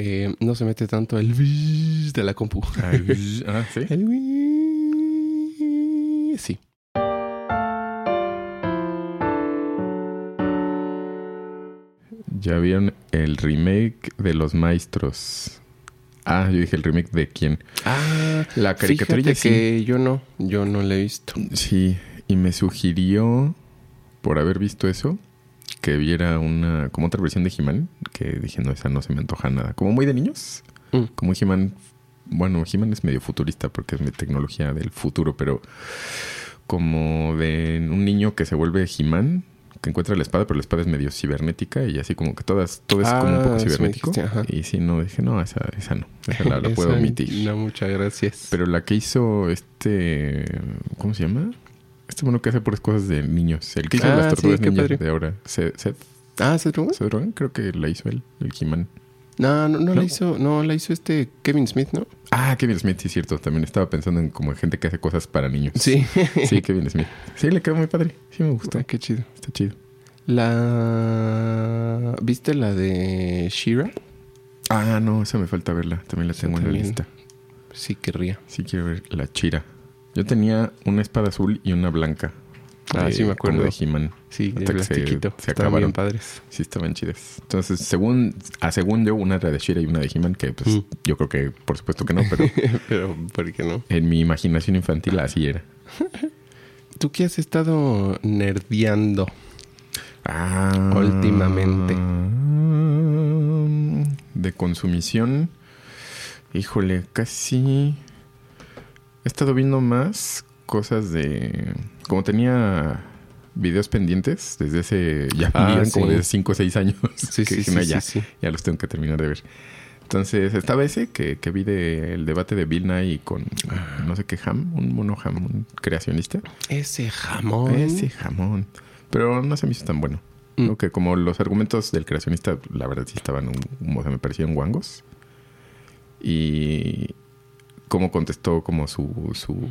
eh, no se mete tanto el de la compu. Ah, ah, ¿sí? El sí. Ya vieron el remake de Los Maestros. Ah, yo dije el remake de quién. Ah, La caricaturilla fíjate que yo no, yo no la he visto. Sí, y me sugirió, por haber visto eso, que viera una, como otra versión de He-Man, que dije, no, esa no se me antoja nada. Como muy de niños. Mm. Como He-Man, bueno, He-Man es medio futurista porque es mi tecnología del futuro, pero como de un niño que se vuelve He-Man, que encuentra la espada, pero la espada es medio cibernética y así como que todas, todo es como un poco Ah, cibernético. dijiste, y sí, no, dije, no, esa, esa no, esa la, la puedo omitir. No, muchas gracias. Pero la que hizo este. ¿Cómo se llama? Este mono que hace puras cosas de niños. El que hizo Ah, las tortugas sí, padre. de ahora. Seth, Seth, ah, ¿se tromó? Seth Rogen, creo que la hizo él, el He-Man. No, no, no, ¿No? la hizo, no, la hizo este Kevin Smith, ¿no? Ah, Kevin Smith, sí, es cierto. También estaba pensando en como gente que hace cosas para niños. Sí. Sí, Kevin Smith. Sí, le quedó muy padre. Sí, me gustó. Ah, qué chido. Está chido. La... ¿Viste la de Shira? Ah, no, esa me falta verla. También la tengo en la lista. Sí, querría. Sí, quiero ver la Chira. Yo tenía una espada azul y una blanca. Ah, de- sí me acuerdo. como de He-Man. Sí, de que plastiquito. se- se acabaron. bien padres. Sí, estaban chidas. Entonces, según, a según yo, una era de Shira y una de He-Man, que pues Mm. yo creo que por supuesto que no, pero Pero, ¿por qué no? en mi imaginación infantil así era. ¿Tú qué has estado nerdeando? Ah, Últimamente. De consumición. Híjole, casi. He estado viendo más cosas de. Como tenía videos pendientes desde hace. Ya Ah, como sí. de 5 o 6 años. Sí, que sí, dije, sí, "No, sí, ya, ya los tengo que terminar de ver. Entonces, estaba ese que, que vi del debate de Bill Nye con no sé qué ham, un mono ham, un creacionista. Ese jamón. Ese jamón. Pero no se me hizo tan bueno. Mm. Que como los argumentos del creacionista, la verdad sí estaban, un- o sea, me parecían guangos. Y cómo contestó como su, su,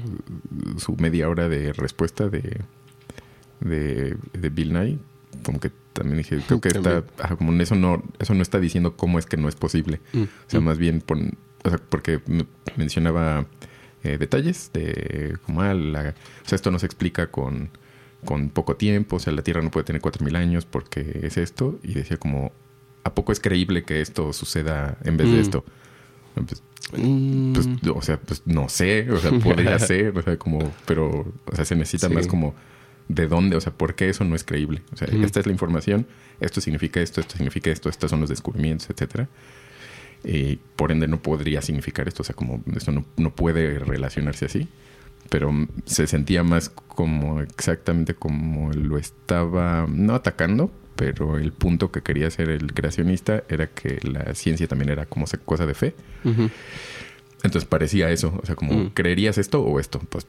su media hora de respuesta de, de, de Bill Nye, como que también dije, creo que está, ajá, como en eso no, eso no está diciendo cómo es que no es posible. Mm. O sea, más bien o sea, porque me- mencionaba eh, detalles de como ah, la- o sea, esto no se explica con, con poco tiempo, o sea, la Tierra no puede tener 4000 años porque es esto, y decía como ¿a poco es creíble que esto suceda en vez de Mm. esto? Pues, Mm. pues, o sea, pues no sé, o sea, podría ser, o sea, como, pero, o sea, se necesita Sí. más como de dónde, o sea, por qué eso no es creíble. O sea, Mm. esta es la información, esto significa esto, esto significa esto, estos son los descubrimientos, etcétera. Y por ende no podría significar esto, o sea, como esto no, no puede relacionarse así. Pero se sentía más como exactamente como lo estaba, no atacando, pero el punto que quería hacer el creacionista era que la ciencia también era como cosa de fe. Entonces parecía eso, o sea, como, Mm. ¿creerías esto o esto? Pues,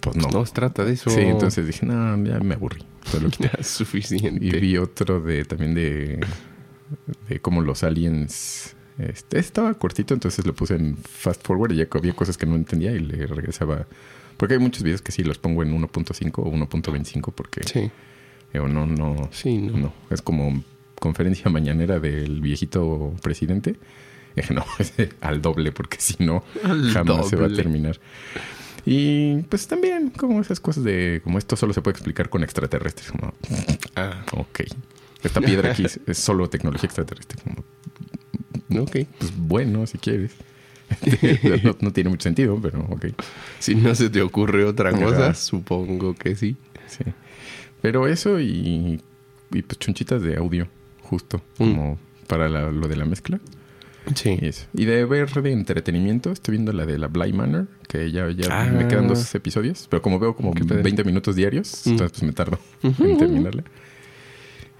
pues no. No se trata de eso. Sí, entonces dije, no, ya me aburrí. Solo quité. Ya es suficiente. Y vi otro de también de, de cómo los aliens. Este, estaba cortito, entonces lo puse en fast forward y ya había cosas que no entendía y le regresaba. Porque hay muchos videos que sí los pongo en 1.5 o 1.25 porque Sí, o no, no, sí, no. no. Es como conferencia mañanera del viejito presidente. Eh, no, al doble, porque si no, Al jamás se va a terminar. Y pues también como esas cosas de como esto solo se puede explicar con extraterrestres. Como, Ah, ok. Esta piedra aquí es, es solo tecnología extraterrestre. Como, ok. pues bueno, si quieres. no, no tiene mucho sentido, pero ok. Si no se te ocurre otra Ajá. cosa, supongo que sí. Sí. Pero eso y, y pues chunchitas de audio, justo, como para la- lo de la mezcla. Sí. Y eso. Y de ver de entretenimiento, estoy viendo la de la Bly Manor, que ya, ya Ah. me quedan dos episodios, pero como veo como Qué padre. 20 minutos diarios, Mm. entonces pues me tardo en terminarla.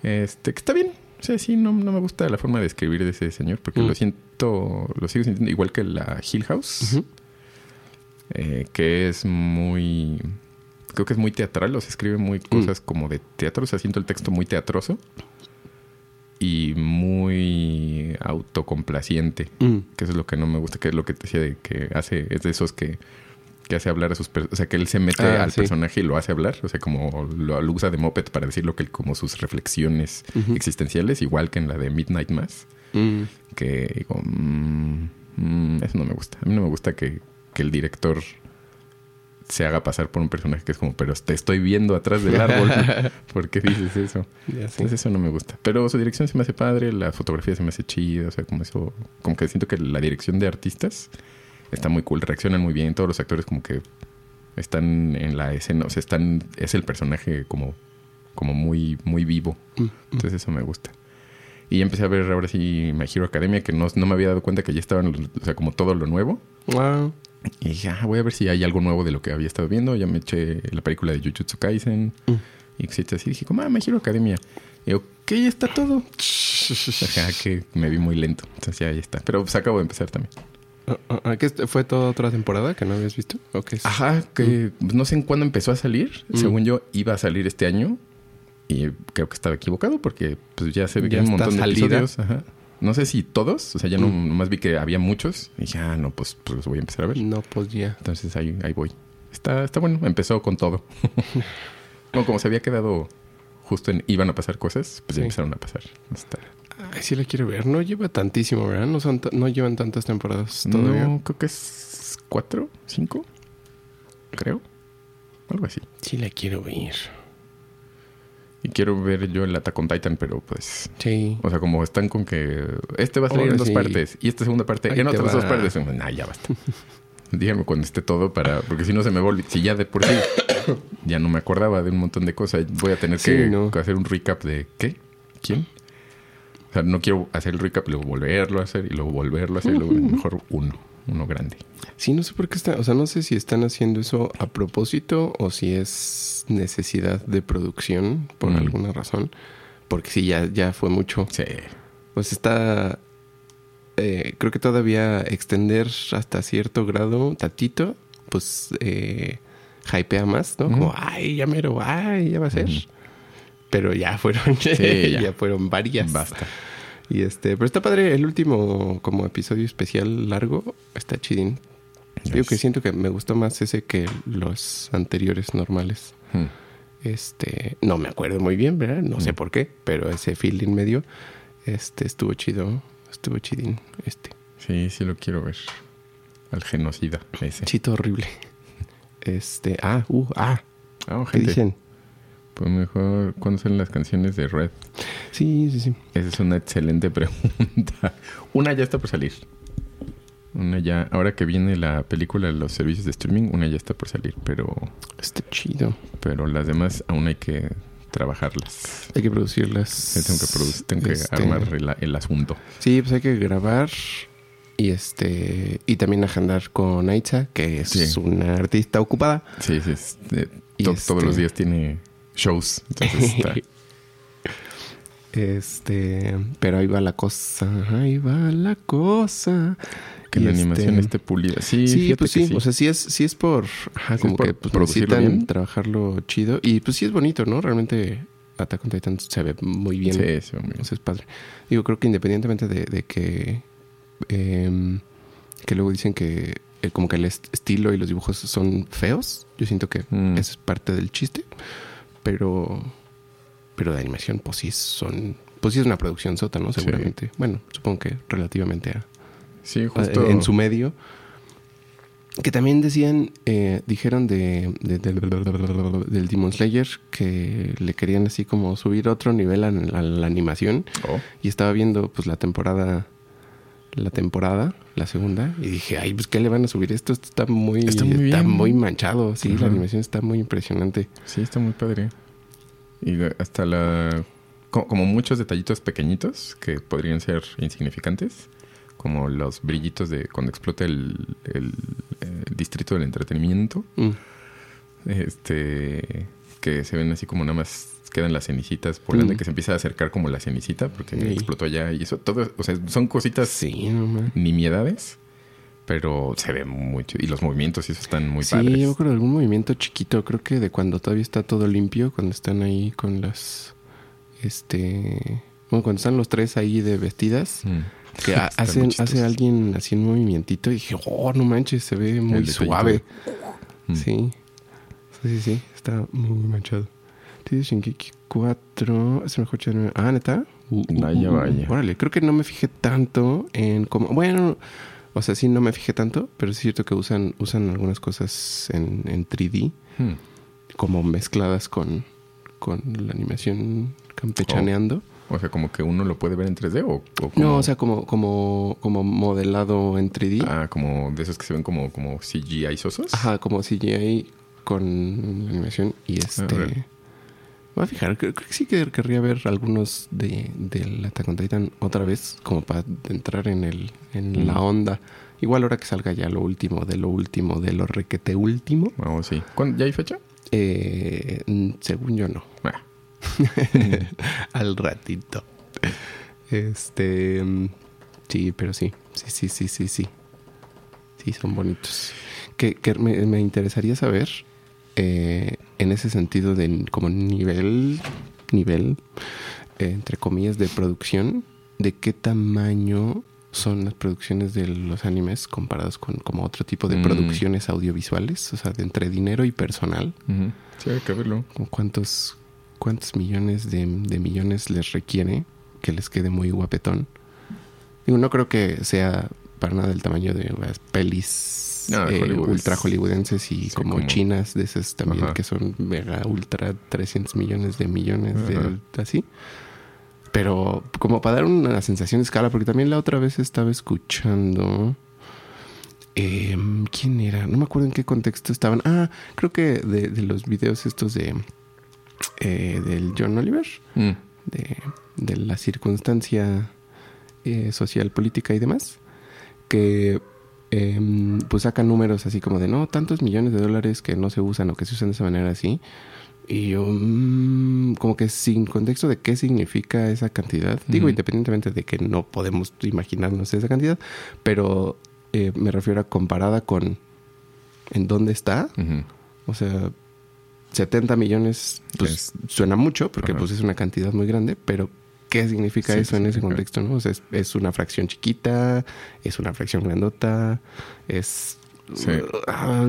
Este, que está bien. O sea, sí, no, no me gusta la forma de escribir de ese señor, porque Mm. lo siento, lo sigo sintiendo igual que la Hill House, eh, que es muy. Creo que es muy teatral, o sea, escribe muy cosas como de teatro, o sea, siento el texto muy teatroso y muy autocomplaciente Mm. que eso es lo que no me gusta, que es lo que te decía de que hace, es de esos que, que hace hablar a sus personajes, o sea, que él se mete Ah, al sí. personaje y lo hace hablar, o sea, como lo, lo usa de moped para decir lo que como sus reflexiones existenciales, igual que en la de Midnight Mass, Mm. que digo, mm, mm, eso no me gusta. A mí no me gusta que, que el director se haga pasar por un personaje que es como, pero te estoy viendo atrás del árbol. ¿Por qué dices eso? Entonces eso no me gusta. Pero su dirección se me hace padre, la fotografía se me hace chida, o sea, como eso, como que siento que la dirección de artistas está muy cool, reaccionan muy bien, todos los actores como que están en la escena, o sea, están, es el personaje como, como muy, muy vivo. Mm, mm. Entonces eso me gusta. Y empecé a ver ahora sí My Hero Academia, que no, no me había dado cuenta que ya estaban, o sea, como todo lo nuevo. Wow. Y dije, ah, voy a ver si hay algo nuevo de lo que había estado viendo. Ya me eché la película de Jujutsu Kaisen. Mm. Y etcétera. Así dije, como, ah, My Hero Academia. Y yo, ok, ya está todo. Ajá, que me vi muy lento. Entonces ya, ya está. Pero pues acabo de empezar también. Ah, ah, ah, ¿qué ¿Fue toda otra temporada que no habías visto? ¿O qué es? Ajá, que pues, no sé en cuándo empezó a salir. Mm. Según yo, iba a salir este año. Y creo que estaba equivocado porque pues ya se ve que Ya hay un montón de salida. episodios. Ajá. No sé si todos. O sea, ya no, Mm. nomás vi que había muchos. Y dije, ah, no, pues, pues los voy a empezar a ver. No, pues ya. Entonces ahí, ahí voy. Está, está bueno, empezó con todo. no, como se había quedado justo en iban a pasar cosas, pues ya Sí. empezaron a pasar. Ay, sí la quiero ver. No lleva tantísimo, ¿verdad? No, son no llevan tantas temporadas todavía. No, creo que es cuatro, cinco, creo. Algo así. Sí la quiero ver. Y quiero ver yo el Attack on Titan, pero pues... Sí. O sea, como están con que este va a salir Ahora en dos sí. partes y esta segunda parte Ahí en otras dos partes. Nah, ya basta. Díganme cuando esté todo para... Porque si no se me vuelve... Si ya de por sí ya no me acordaba de un montón de cosas, voy a tener Sí, que no. hacer un recap de... ¿Qué? ¿Quién? O sea, no quiero hacer el recap y luego volverlo a hacer y luego volverlo a hacer. y luego mejor uno. Uno grande. Sí, no sé por qué está. O sea, no sé si están haciendo eso a propósito o si es necesidad de producción por Mm. alguna razón. Porque sí, ya, ya fue mucho. Sí. Pues está. eh, creo que todavía extender hasta cierto grado, tatito, pues eh, hypea más, ¿no? Como, Ujú. ay, ya mero, ay, ya va a ser. Ujú. Pero ya fueron, Sí, ya. ya. fueron varias. Basta. Y este, pero está padre, el último como episodio especial largo, está chidín. Digo Yes. que siento que me gustó más ese que los anteriores normales. Hmm. Este, no me acuerdo muy bien, ¿verdad? No sé Mm. por qué, pero ese feeling medio, este, estuvo chido, estuvo chidín, este. Sí, sí lo quiero ver. Al genocida ese. Chito horrible. Este, ah, uh, ah, Ah, ¿qué gente. dicen? Pues mejor, ¿cuándo son las canciones de Red? Sí, sí, sí. Esa es una excelente pregunta. Una ya está por salir. Una ya, ahora que viene la película de los servicios de streaming, una ya está por salir, pero, Está chido. pero las demás aún hay que trabajarlas. Hay que producirlas. Yo tengo que, produ- tengo que Este, armar el, el asunto. Sí, pues hay que grabar y este y también agendar con Aitza, que es Sí. una artista ocupada. Sí, sí. es- eh, to- este- Todos los días tiene shows. Entonces está. Este, pero ahí va la cosa, ahí va la cosa. que Y la este- animación esté pulida. Sí, Sí, pues sí, o sea, sí es, sí es por, ajá, Sí como es por que pues, producirlo bien. trabajarlo chido y pues sí es bonito, ¿no? Realmente Attack on Titan se ve muy bien. Sí, sí, hombre. O sea, es padre. Digo, creo que independientemente de, de que. em, que luego dicen que eh, como que el est- estilo y los dibujos son feos. Yo siento que Mm. es parte del chiste. Pero. Pero de animación, pues sí son. Pues sí es una producción sota, ¿no? Sí. Seguramente. Bueno, supongo que relativamente a, Sí, a- justo. en su medio. Que también decían, eh, dijeron de, de- del- del Demon Slayer que le querían así como subir otro nivel a, a la animación. Oh, Y estaba viendo pues la temporada, la temporada, la segunda, y dije, ay, pues qué le van a subir esto, esto está muy, Está muy bien. muy manchado, sí, la animación está muy impresionante. sí, está muy padre. Y hasta la. co- Como muchos detallitos pequeñitos que podrían ser insignificantes, como los brillitos de cuando explota el, el- el distrito del entretenimiento, Mm, este que se ven así como nada más quedan las cenicitas volando, Mm. que se empieza a acercar como la cenicita porque Sí. explotó allá y eso, todo, o sea, son cositas Sí, no nimiedades, pero se ve mucho y los movimientos y eso están muy Sí, padres. yo me acuerdo de algún movimiento chiquito, creo que de cuando todavía está todo limpio, cuando están ahí con las, este, bueno, cuando están los tres ahí de vestidas, Mm. que hacen, hace alguien así un movimientito y dije, oh, no manches, se ve muy suave. Mm. Sí. Sí, sí, sí. Está muy manchado. Dice Shingeki 4. Es. Ah, neta. Uh, uh, Vaya, uh, vaya. Órale, creo que no me fijé tanto en cómo. Bueno, o sea, sí no me fijé tanto, pero es cierto que usan, usan algunas cosas en, en 3D, Hmm. como mezcladas con, con la animación campechaneando. O sea, como que uno lo puede ver en 3D o, o como- No, o sea, como, como, como modelado en 3D. Ah, como de esos que se ven como, como CGI sosos. Ajá, como CGI con animación. Y A este. Voy a fijar, creo, creo que sí que querría ver algunos de, del Attack on Titan otra vez, como para entrar en el en Mm. la onda. Igual ahora que salga ya lo último, de lo último, de lo requete último. Oh, sí. ¿Cuándo- ¿Ya hay fecha? Eh, según yo no. Ah, Al ratito. Este. mm, Sí, pero sí. Sí, sí, sí, sí, sí. Sí, son bonitos. Que, que me, me interesaría saber, eh, en ese sentido de como nivel, nivel, eh, entre comillas, de producción, de qué tamaño son las producciones de los animes comparados con como otro tipo de Mm. producciones audiovisuales, o sea, de entre dinero y personal. Sí, hay que verlo. cuántos, cuántos millones de, de millones les requiere que les quede muy guapetón. Digo, no creo que sea para nada del tamaño de las pelis No, eh, ultra hollywoodenses y sí, como, como- chinas de esas también Ajá. que son mega ultra 300 millones de millones de así. Pero como para dar una sensación de escala, porque también la otra vez estaba escuchando... em, ¿Quién era? No me acuerdo en qué contexto estaban. Ah, creo que de, de los videos estos de... eh, del John Oliver, Mm. de, de la circunstancia eh, social, política y demás, que em, pues sacan números así como de no, tantos millones de dólares que no se usan o que se usan de esa manera así. Y yo, mm, como que sin contexto de qué significa esa cantidad, digo, independientemente de que no podemos imaginarnos esa cantidad, pero eh, me refiero a comparada con en dónde está, o sea, 70 millones pues, Es- suena mucho porque pues es una cantidad muy grande, pero ¿qué significa Sí, eso ¿qué en ese contexto? ¿no? O sea, es, es una fracción chiquita, es una fracción grandota, es... Sí. Ah,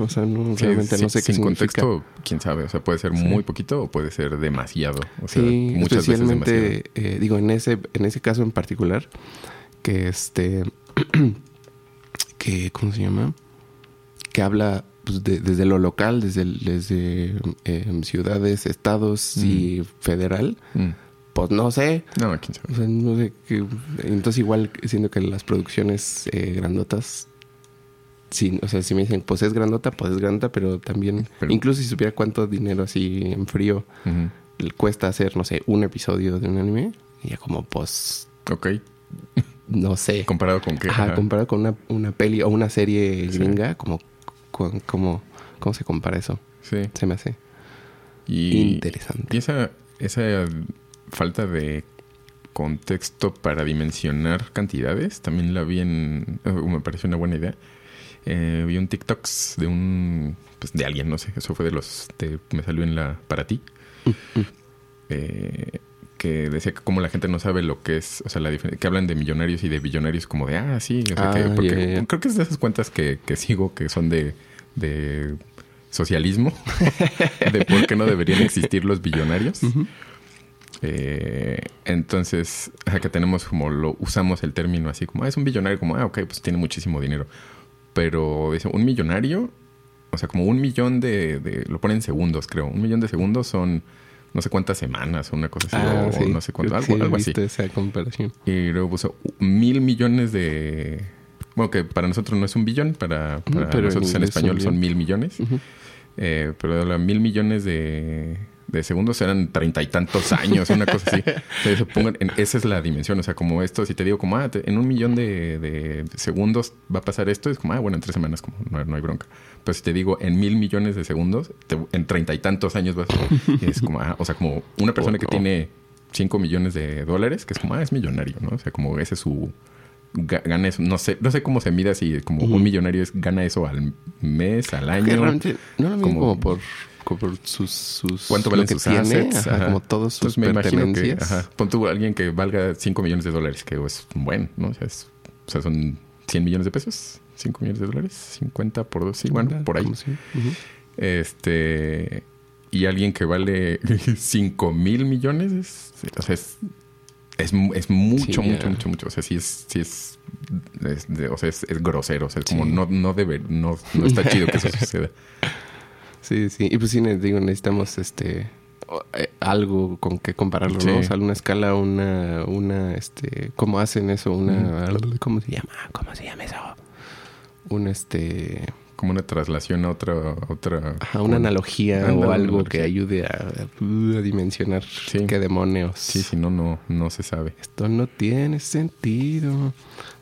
o sea, no, realmente no sé qué sin significa. contexto, quién sabe. O sea, puede ser muy poquito o puede ser demasiado. O sea, sí, muchas veces demasiado. especialmente, eh, digo, en ese, en ese caso en particular, que este, que, ¿cómo se llama? Que habla pues, de- desde lo local, desde, desde eh, ciudades, estados y federal, Mm. Pues no sé. No, quién sabe. O sea, no sé. qué- entonces igual siento que las producciones eh, grandotas... Sí, o sea, si me dicen, pues es grandota, pues es grandota, pero también, Pero- incluso si supiera cuánto dinero así en frío le cuesta hacer, no sé, un episodio de un anime, y ya como, pues, Ok. no sé. ¿Comparado con qué? Ajá, Ajá. comparado con una, una peli o una serie Sí. gringa, como, como, ¿cómo se compara eso? Sí. Se me hace Y, interesante. y esa, esa falta de contexto para dimensionar cantidades también la vi en... eh, me pareció una buena idea. Eh, vi un TikToks de un... Pues de alguien, no sé. Eso fue de los... de- me salió en la... Para ti. Eh, que decía que como la gente no sabe lo que es, o sea, la diferencia, que hablan de millonarios y de billonarios como de, ah, sí, o sea, que, Ah, porque creo que es de esas cuentas que, que sigo que son de, de socialismo, de por qué no deberían existir los billonarios. Ujú. Eh, entonces, que tenemos como lo usamos el término así como, ah, es un billonario, como, ah, ok, pues tiene muchísimo dinero. Pero dice, un millonario, o sea, como un millón de, de- lo ponen en segundos, creo. Un millón de segundos son no sé cuántas semanas o una cosa así, Ah, o, sí. no sé cuánto, algo, sí algo así. esa comparación. Y luego puso mil millones de... Bueno, que para nosotros no es un billón, para, pero nosotros en, es español son mil millones. Ujú. Eh, pero los mil millones de, de segundos eran treinta y tantos años, una cosa así. Pongan en- esa es la dimensión. O sea, como esto, si te digo como, ah, te- en un millón de, de segundos va a pasar esto, es como, ah, bueno, en tres semanas como no, no hay bronca. Pero si te digo en mil millones de segundos, te- en treinta y tantos años vas a... Es como, ah, o sea, como una persona que tiene cinco millones de dólares, que es como, ah, es millonario, ¿no? O sea, como ese es su... ga- Gana eso, no sé, no sé cómo se mida si como un millonario es, gana eso al mes, al año. realmente no lo mismo como- como, por, por sus, sus ¿Cuánto valen sus tiene, assets? ajá, Ajá. como todos sus Entonces me imagino que, pertenencias. ajá, pon tú a alguien que valga 5 millones de dólares, que es buen, ¿no? O sea, es- o sea, son 100 millones de pesos, 5 millones de dólares, 50 por 2, sí, bueno, por ahí. Este, y alguien que vale 5 mil millones, es- o sea, es Es, mu- es mucho, Sí, mucho, mucho, mucho. O sea, sí es, sí es, o sea, es, es grosero. O sea, es como Sí. no, no debe, no, no está chido que eso suceda. Sí, sí. Y pues sí, digo, necesitamos este eh, algo con que compararlo, Sí. ¿no? O sea, una escala, una, una, este, ¿cómo hacen eso? Una, ¿cómo se llama? ¿Cómo se llama eso? Un, este, Como una traslación a otra, a otra. ajá, una analogía o algo analogía. que ayude a, a dimensionar Sí. qué demonios. Sí, si no, no, no se sabe. Esto no tiene sentido.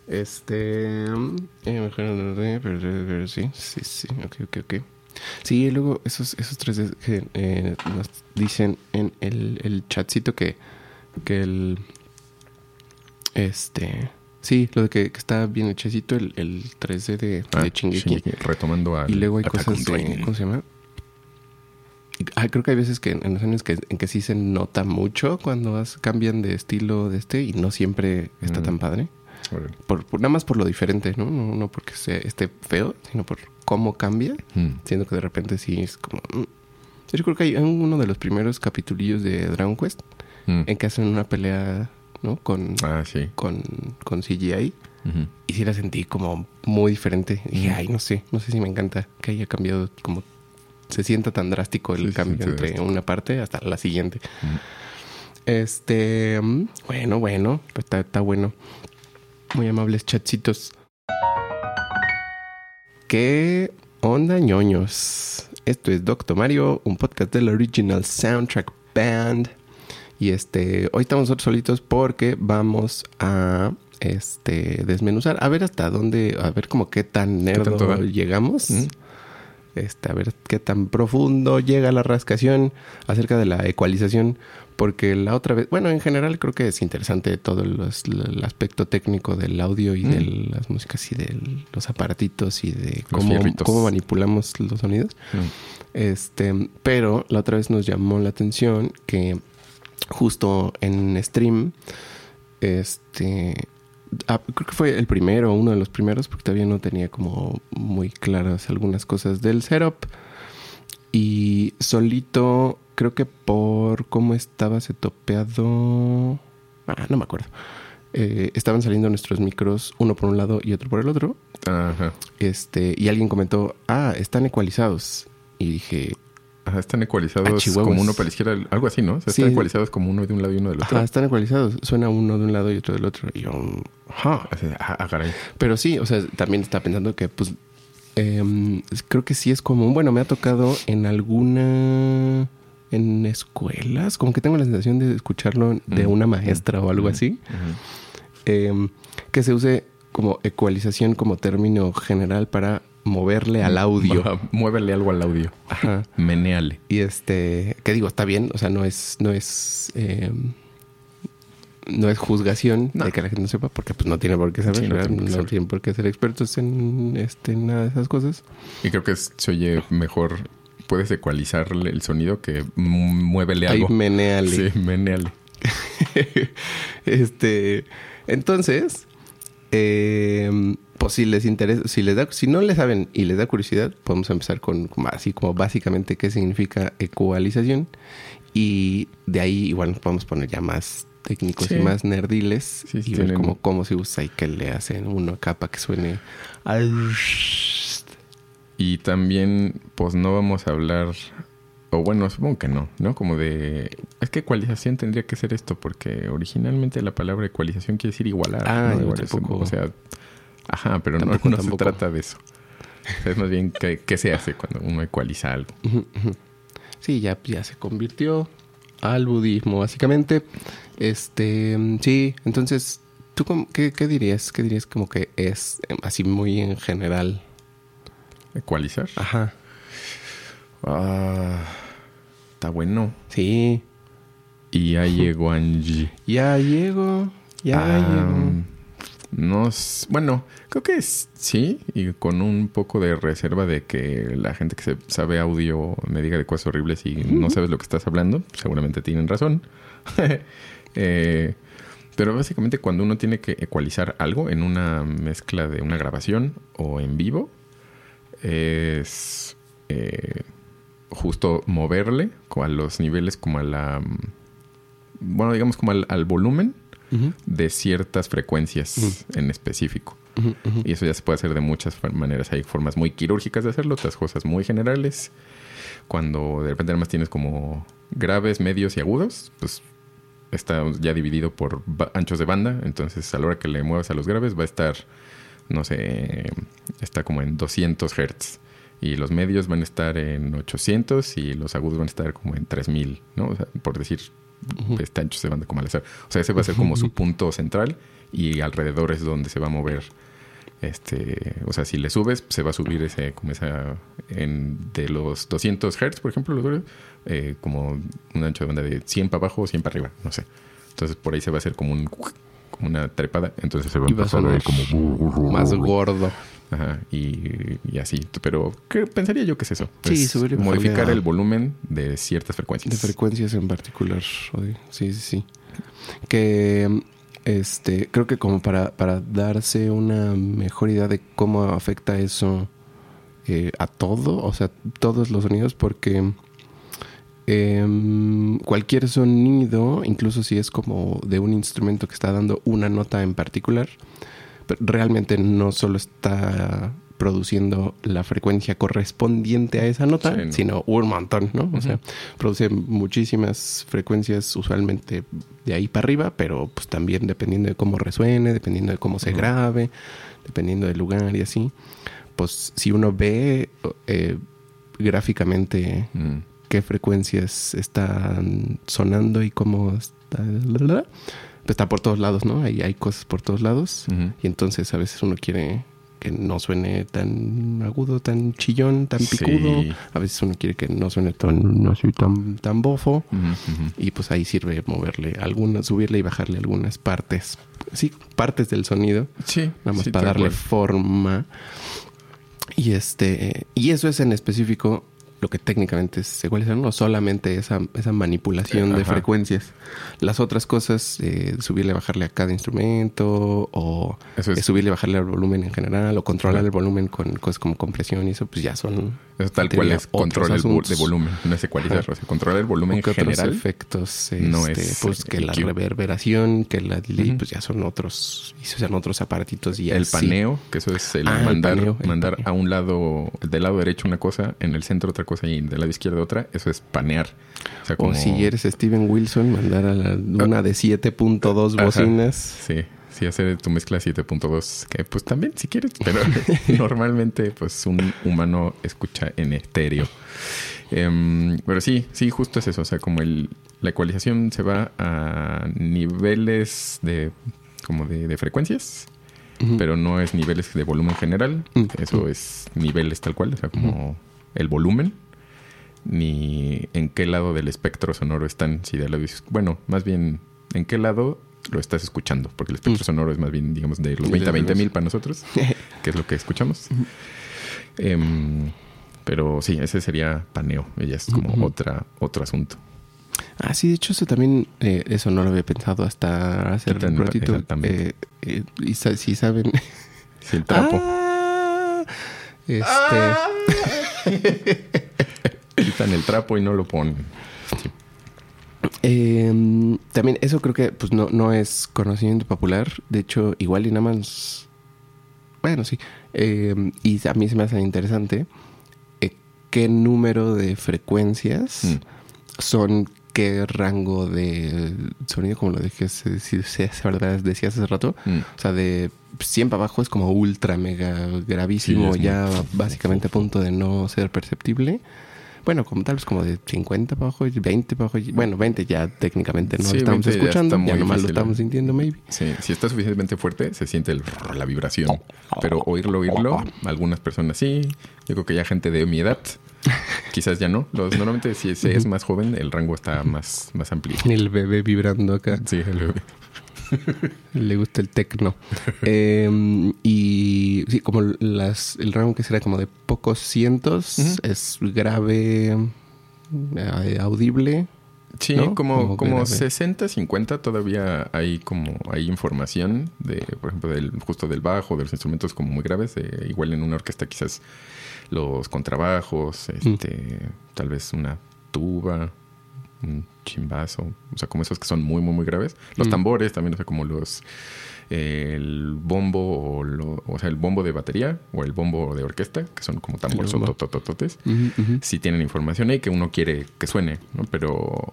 Este. mm, eh, mejor no pero sí, sí, sí. Ok, ok, ok. Sí, y luego esos, esos tres que eh, nos dicen en el, el chatcito que, que el. Este. Sí, lo de que, que está bien hechecito el, el 3D de, Ah, de Shingeki. Shingeki, retomando a. Y luego hay cosas de, ¿cómo se llama? Ah, creo que hay veces que en, los años que, en que sí se nota mucho cuando cambian de estilo de este y no siempre está Mm. tan padre. Por, por- nada más por lo diferente, ¿no? No, no porque sea, esté feo, sino por cómo cambia. Siendo que de repente sí es como... mm. Yo creo que hay uno de los primeros capitulillos de Dragon Quest en que hacen una pelea, ¿no? Con, Ah, sí. con, con CGI. Ujú. Y sí la sentí como muy diferente. Y dije, Mm. ay, no sé, no sé si me encanta que haya cambiado como se sienta tan drástico el Sí, cambio entre drástico. una parte hasta la siguiente. Mm. Este, mm, bueno, bueno, pues está, está bueno. Muy amables chatcitos. ¿Qué onda, ñoños? Esto es Doctor Mario, un podcast del Original Soundtrack Band. Y este, hoy estamos nosotros solitos porque vamos a este desmenuzar, a ver hasta dónde, a ver como qué tan nerdo va? llegamos. Mm. Este, a ver qué tan profundo llega la rascación acerca de la ecualización, porque la otra vez, bueno, en general creo que es interesante todo los- el aspecto técnico del audio y Mm. de las músicas y de los aparatitos y de cómo, cómo manipulamos los sonidos. Mm. Este, pero la otra vez nos llamó la atención que justo en stream, este, ah, creo que fue el primero, uno de los primeros, porque todavía no tenía como muy claras algunas cosas del setup. Y solito, creo que por cómo estaba setopeado, ah, no me acuerdo. Eh, estaban saliendo nuestros micros uno por un lado y otro por el otro. Ajá. Este, y alguien comentó, ah, están ecualizados. Y dije, Ajá, están Ah, ecualizados chihuahuas. como uno para la izquierda, algo así, ¿no? O sea, Sí. están ecualizados como uno de un lado y uno del otro. ajá, están ecualizados. Suena uno de un lado y otro del otro. Y yo, ajá. De, ah, ah, caray. Pero sí, o sea, también está pensando que, pues, em, creo que sí es común. Bueno, me ha tocado en alguna. En escuelas, como que tengo la sensación de escucharlo de una maestra o algo así, em, que se use como ecualización como término general para moverle al audio. Muévele algo al audio. Ajá. Meneale. Y este, que digo, está bien, o sea, no es, no es, eh, no es juzgación No. de que la gente no sepa, porque pues no tiene por qué saber, Sí, no tiene por qué saber. tienen por qué ser expertos en, este, en nada de esas cosas. Y creo que se oye mejor. Puedes ecualizarle el sonido que muévele algo. meneale. Sí, meneale. este, entonces, eh, pues si les interesa, si les da, si no le saben y les da curiosidad, podemos empezar con así como básicamente qué significa ecualización y de ahí igual nos podemos poner ya más técnicos Sí. y más nerdiles Sí, sí y ver cómo, cómo se usa y qué le hacen uno acá para que suene. Y también, pues no vamos a hablar, o bueno, supongo que no, ¿no? Como de, es que ecualización tendría que ser esto, porque originalmente la palabra ecualización quiere decir igualar. Ah, O sea, ajá, pero no- Tampoco, no, tampoco. se trata de eso. O sea, es más bien qué, qué se hace cuando uno ecualiza algo. Sí, ya, ya se convirtió al budismo, básicamente. Este, sí, entonces, ¿tú cómo- qué, qué dirías? ¿Qué dirías como que es em, así muy en general? ¿Ecualizar? Ajá, Ah, está bueno. sí. Y ya llegó Angie. Ya llego, ya Ah, llego. No, bueno, creo que es- sí, y con un poco de reserva de que la gente que se sabe audio me diga de cosas horribles y no sabes lo que estás hablando, seguramente tienen razón. Eh, pero básicamente cuando uno tiene que ecualizar algo en una mezcla de una grabación o en vivo, es eh, justo moverle a los niveles como a la... mm, Bueno, digamos como al, al volumen de ciertas frecuencias en específico. Y eso ya se puede hacer de muchas maneras. Hay formas muy quirúrgicas de hacerlo, otras cosas muy generales. Cuando de repente además tienes como graves, medios y agudos, pues está ya dividido por anchos de banda. Entonces a la hora que le muevas a los graves va a estar, no sé, está como en 200 hertz. Y los medios van a estar en 800 y los agudos van a estar como en 3000, ¿no? O sea, por decir, Ujú. este anchos de banda como al azar. O sea, ese va a ser como su punto central y alrededor es donde se va a mover este, o sea, si le subes, se va a subir ese, como esa, en, de los 200 Hz, por ejemplo, eh, como un ancho de banda de 100 para abajo o 100 para arriba, no sé. Entonces por ahí se va a hacer como un, como una trepada, entonces se va a empezar a como... Más gordo. Ajá, y, y así. Pero ¿qué pensaría yo que es eso? Sí, subir modificar el volumen de ciertas frecuencias. De frecuencias en particular. Sí, sí, sí. Que este, creo que como para, para darse una mejor idea de cómo afecta eso eh, a todo, o sea, todos los sonidos, porque em, cualquier sonido, incluso si es como de un instrumento que está dando una nota en particular, realmente no solo está produciendo la frecuencia correspondiente a esa nota, Sí, no. sino un montón, ¿no? O sea, produce muchísimas frecuencias usualmente de ahí para arriba, pero pues también dependiendo de cómo resuene, dependiendo de cómo se Ujú. grabe, dependiendo del lugar y así. Pues si uno ve eh, gráficamente Mm. Qué frecuencias están sonando y cómo está, está por todos lados, ¿no? Hay, hay cosas por todos lados Ujú. y entonces a veces uno quiere que no suene tan agudo, tan chillón, tan Sí. picudo. A veces uno quiere que no suene tan así, tan, tan bofo. Ujú, ujú. Y pues ahí sirve moverle algunas, subirle y bajarle algunas partes. Sí, partes del sonido. Sí, Nada más sí, para darle cual. forma. Y este. Y eso es en específico lo que técnicamente es ecualizar, no solamente esa, esa manipulación Eh, de ajá. frecuencias. Las otras cosas, eh, subirle, bajarle a cada instrumento, o Eso es- subirle, bajarle al volumen en general, o controlar Ajá. el volumen con cosas como compresión y eso, pues ya son. Eso tal en cual es control el de volumen, no es ecualizar. O sea, controlar el volumen O que otros general. efectos, no este, es, pues que la reverberación, que la delay, Ujú. pues ya son otros, y usan otros aparatitos y El así. paneo, que eso es el Ah, el mandar, paneo, el mandar paneo. a un lado, del lado derecho una cosa, en el centro otra cosa y del lado izquierdo otra, eso es panear. O sea, como... O si eres Steven Wilson, mandar a la- una de 7.2 Ajá. bocinas. Sí, sí, hacer tu mezcla 7.2, que pues también si quieres, pero normalmente pues un humano escucha en estéreo. Em, pero sí, sí, justo es eso, o sea, como el, la ecualización se va a niveles de como de, de frecuencias, pero no es niveles de volumen general, eso es niveles tal cual, o sea, como el volumen, ni en qué lado del espectro sonoro están, si de lado is- bueno, más bien en qué lado lo estás escuchando, porque el espectro Mm. sonoro es más bien, digamos, de los De 20 a los 20 mil para nosotros, que es lo que escuchamos. Em, pero sí, ese sería paneo, ella es como otra, otro asunto. Ah, sí, de hecho, eso también, eh, eso no lo había pensado hasta hace un ratito. exactamente. Eh, eh, y sa- si saben. Sí, el trapo. Ah, este. Quitan el trapo y no lo ponen. Sí. Eh, también eso creo que pues no, no es conocimiento popular. De hecho, igual y nada más... Bueno, sí. Eh, y a mí se me hace interesante eh, qué número de frecuencias Mm. son qué rango de sonido, como lo dije, si, si, si- decías hace rato. Mm. O sea, de 100 para abajo es como ultra, mega gravísimo, Sí, ya muy- básicamente a punto de no ser perceptible. Bueno, como tal vez como de 50 para abajo y 20 para abajo. Bueno, 20 ya técnicamente no Sí, lo estamos 20 ya escuchando, ya, muy nomás lo difícil, estamos sintiendo, maybe. Sí, si está suficientemente fuerte, se siente el, la vibración. Pero oírlo, oírlo, algunas personas sí. Yo creo que ya gente de mi edad, quizás ya no. Los, normalmente si se es más joven, el rango está más, más amplio. El bebé vibrando acá. Sí, el- Le gusta el tecno. Eh, y sí, como las, el rango que será como de pocos cientos es grave, eh, audible. Sí, ¿No? como, Como como grave. 60, 50 todavía hay como hay información de, por ejemplo, del justo del bajo, de los instrumentos como muy graves. de- igual en una orquesta quizás los contrabajos, este, tal vez una tuba, un chimbazo, o sea, como esos que son muy, muy, muy graves. Los tambores también, o sea, como los el bombo o, lo, o sea, el bombo de batería o el bombo de orquesta, que son como tambores tototototes, si tienen información ahí que uno quiere que suene, ¿no? Pero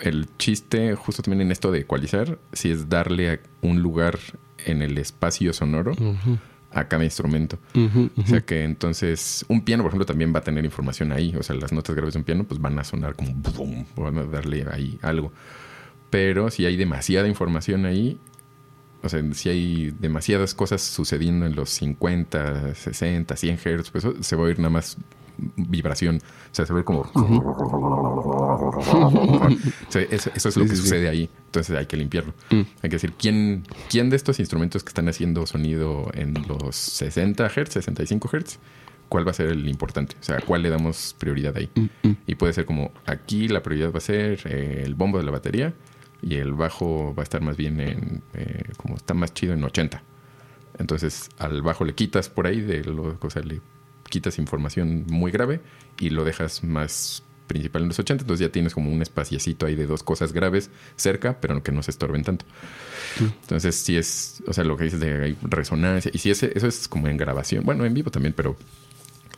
el chiste, justo también en esto de ecualizar, si es darle un lugar en el espacio sonoro a cada instrumento. O sea que entonces, un piano, por ejemplo, también va a tener información ahí. O sea, las notas graves de un piano, pues van a sonar como boom, van a darle ahí algo. Pero si hay demasiada información ahí, o sea, si hay demasiadas cosas sucediendo en los 50, 60, 100 Hz, pues eso se va a oír nada más vibración. O sea, se ve como... eso, es lo que sucede ahí. Entonces hay que limpiarlo. Mm. Hay que decir, ¿quién, ¿quién de estos instrumentos que están haciendo sonido en los 60 Hz, 65 Hz, cuál va a ser el importante? O sea, ¿cuál le damos prioridad ahí? Mm, mm. Y puede ser como, aquí la prioridad va a ser el bombo de la batería y el bajo va a estar más bien en, eh, como está más chido en 80. Entonces al bajo le quitas por ahí, de lo, o sea, le quitas información muy grave y lo dejas más principal en los 80, entonces ya tienes como un espaciecito ahí de dos cosas graves cerca, pero que no se estorben tanto. Entonces, si es, o sea, lo que dices de resonancia, y si ese, eso es como en grabación, bueno, en vivo también, pero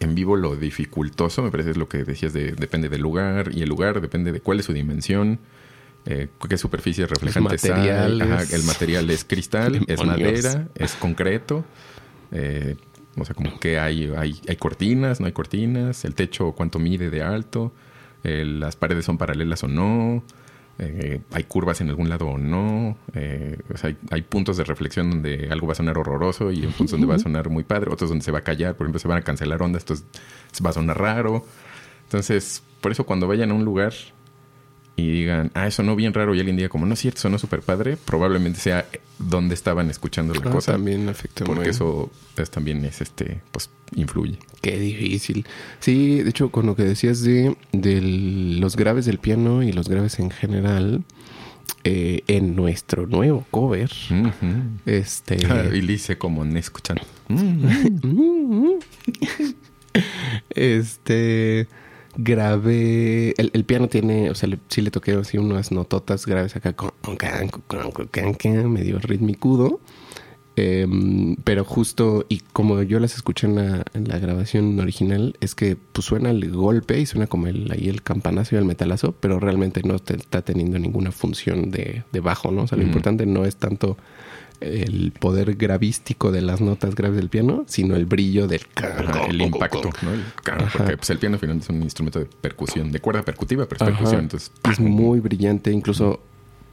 en vivo lo dificultoso, me parece es lo que decías de depende del lugar, y el lugar depende de cuál es su dimensión, eh, qué superficie reflejante el material es cristal, es madera, es concreto. Eh, o sea, como que hay, hay, hay cortinas, no hay cortinas, el techo cuánto mide de alto, las paredes son paralelas o no, eh, hay curvas en algún lado o no, eh, o sea, hay, puntos de reflexión donde algo va a sonar horroroso y en puntos donde va a sonar muy padre, otros donde se va a callar, por ejemplo, se van a cancelar ondas, entonces va a sonar raro. Entonces, por eso cuando vayan a un lugar y digan, ah, eso no bien raro, y alguien diga, como no es cierto, sonó súper padre, probablemente sea donde estaban escuchando la ah, cosa. También afecta Porque eso pues, también es, este, pues, influye. Qué difícil. Sí, de hecho, con lo que decías de, de los graves del piano y los graves en general, eh, en nuestro nuevo cover, este... y dice como no escuchan. este grabé. El, piano tiene, o sea, sí le toqué así unas nototas graves acá con, medio ritmicudo. Em, pero justo, y como yo las escuché en la, en la, grabación original, es que pues suena el golpe y suena como el, ahí el campanazo y el metalazo, pero realmente no está teniendo ninguna función de, de bajo, ¿no? O sea, lo importante no es tanto el poder gravístico de las notas graves del piano, sino el brillo del el impacto, ¿no? porque pues, el piano finalmente es un instrumento de percusión, de cuerda percutiva, pero es percusión, entonces es muy brillante, incluso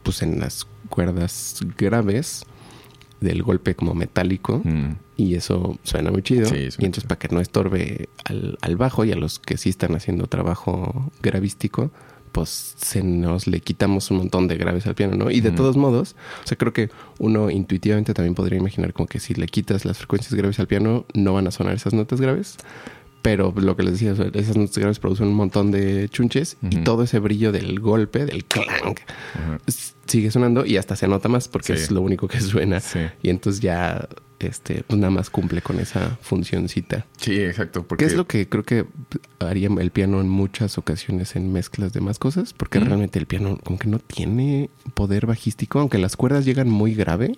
pues en las cuerdas graves del golpe como metálico mm. y eso suena muy chido. Y entonces para que no estorbe al, al bajo y a los que sí están haciendo trabajo gravístico pues se nos le quitamos un montón de graves al piano, ¿no? Y de todos modos, o sea, creo que uno intuitivamente también podría imaginar como que si le quitas las frecuencias graves al piano, no van a sonar esas notas graves. Pero lo que les decía, esas notas graves producen un montón de chunches y todo ese brillo del golpe, del clang, sigue sonando y hasta se nota más porque es lo único que suena. Y entonces ya este, pues nada más cumple con esa funcioncita. Sí, exacto. Porque... ¿Qué es lo que creo que haría el piano en muchas ocasiones en mezclas de más cosas? Porque realmente el piano como que no tiene poder bajístico, aunque las cuerdas llegan muy grave.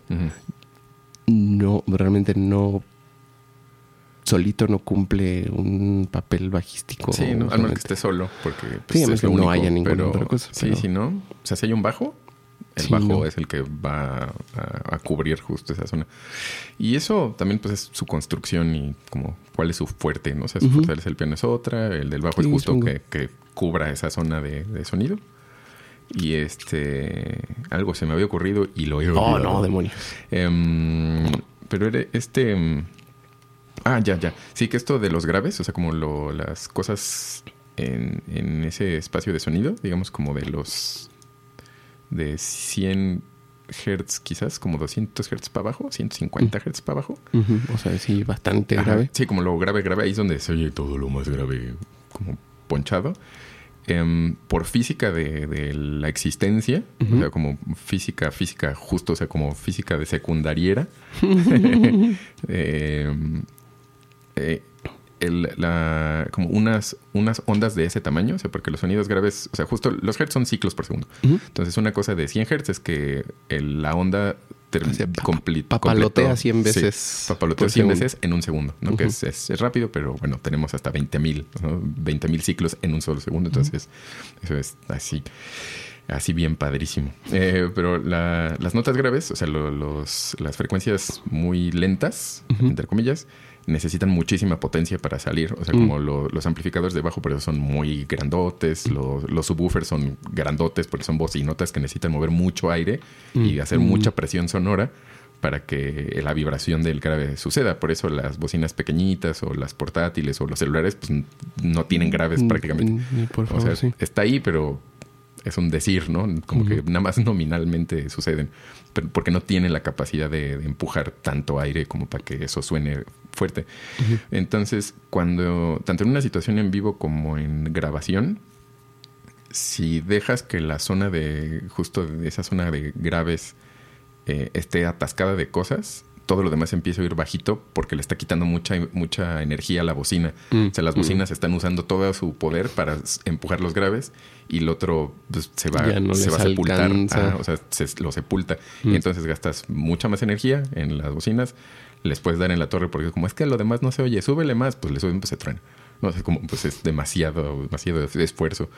No, realmente no solito no cumple un papel bajístico. Sí, no, al menos que esté solo, porque pues, sí, no haya ninguna otra cosa. Sí, si no, o sea, si hay un bajo, el bajo es el que va a, cubrir justo esa zona. Y eso también pues es su construcción y como cuál es su fuerte, ¿no? O sea, su fuerte es el piano es otra, el del bajo es justo que, que, cubra esa zona de, sonido. Y este algo se me había ocurrido y lo he Oh, no, demonios. Em, pero este em, Ah, ya, ya. Sí, que esto de los graves, o sea, como lo, las cosas en, en ese espacio de sonido, digamos como de los de 100 Hz quizás, como 200 Hz para abajo, 150 Hz para abajo. O sea, sí, bastante grave. Sí, como lo grave, grave, ahí es donde se oye todo lo más grave, como ponchado. Em, por física de, la existencia, o sea, como física, física justo, o sea, como física de secundariera, em, eh, el, la, como unas, unas ondas de ese tamaño, o sea, porque los sonidos graves, o sea, justo los hertz son ciclos por segundo. Entonces, una cosa de 100 hertz es que el- la onda ter- compli- papalotea completó- 100 veces Sí, papalotea por 100 segundo. veces en un segundo, ¿no? Que es, es- es rápido, pero bueno, tenemos hasta 20 mil, ¿no? 20 mil ciclos en un solo segundo. Entonces, eso es así. Así bien padrísimo. Eh, pero la- las notas graves, o sea, lo- los, las frecuencias muy lentas, entre comillas, necesitan muchísima potencia para salir. O sea, Mm. como lo- los amplificadores de bajo, por eso son muy grandotes. Los, los subwoofers son grandotes porque son bocinotas que necesitan mover mucho aire y Mm. hacer Mm. mucha presión sonora para que la vibración del grave suceda. Por eso las bocinas pequeñitas o las portátiles o los celulares pues, no tienen graves Mm, prácticamente. mm, O sea, sí. está ahí, pero es un decir, ¿no? Como que nada más nominalmente suceden, pero porque no tienen la capacidad de, de empujar tanto aire como para que eso suene fuerte. Entonces, cuando, tanto en una situación en vivo como en grabación, si dejas que la zona de, justo de esa zona de graves eh, esté atascada de cosas, todo lo demás empieza a ir bajito porque le está quitando mucha, mucha energía a la bocina. Mm, O sea, las mm. bocinas están usando todo su poder para empujar los graves y el otro pues, se va, no se va a sepultar. o sea, se, lo sepulta. Mm. Y entonces gastas mucha más energía en las bocinas. Les puedes dar en la torre porque como es que lo demás no se oye, súbele más, pues le suben, pues se truena. No sé, como pues es demasiado, demasiado esfuerzo.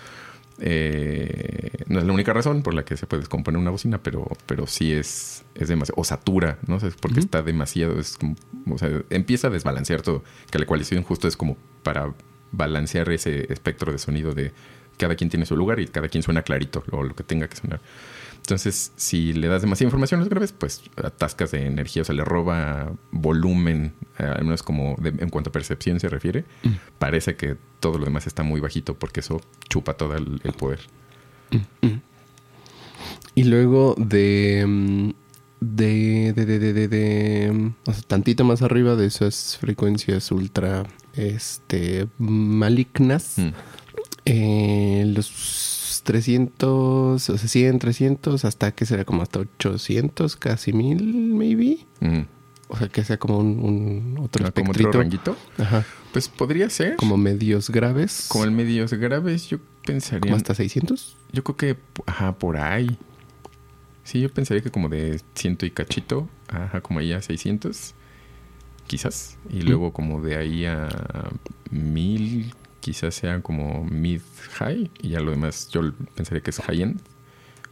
Eh, no es la única razón por la que se puede descomponer una bocina, pero, pero sí es, es demasiado. O satura, ¿no? O sea, es porque está demasiado. Es como, o sea, empieza a desbalancear todo. Que la ecualización justo es como para balancear ese espectro de sonido de cada quien tiene su lugar y cada quien suena clarito o lo que tenga que sonar. Entonces, si le das demasiada información a los graves, pues atascas de energía, o sea, le roba volumen, eh, al menos como de- en cuanto a percepción se refiere. Mm. Parece que todo lo demás está muy bajito porque eso chupa todo el, el poder. Y luego de. mm, De, de, de, de, de, de, mm, o sea, tantito más arriba de esas frecuencias ultra este malignas, Mm. eh, los 300, o sea, 100, 300, hasta que será como hasta 800, casi 1000, maybe. Mm. O sea, que sea como un, un otro Ah, como otro ranguito. Ajá. Pues podría ser. Como medios graves. Como el medios graves, yo pensaría. como hasta 600. Yo creo que, ajá, por ahí. Sí, yo pensaría que como de ciento y cachito, ajá, como ahí a 600, quizás. Y luego como de ahí a mil, quizás sea como mid-high. Y ya lo demás yo pensaría que es high-end.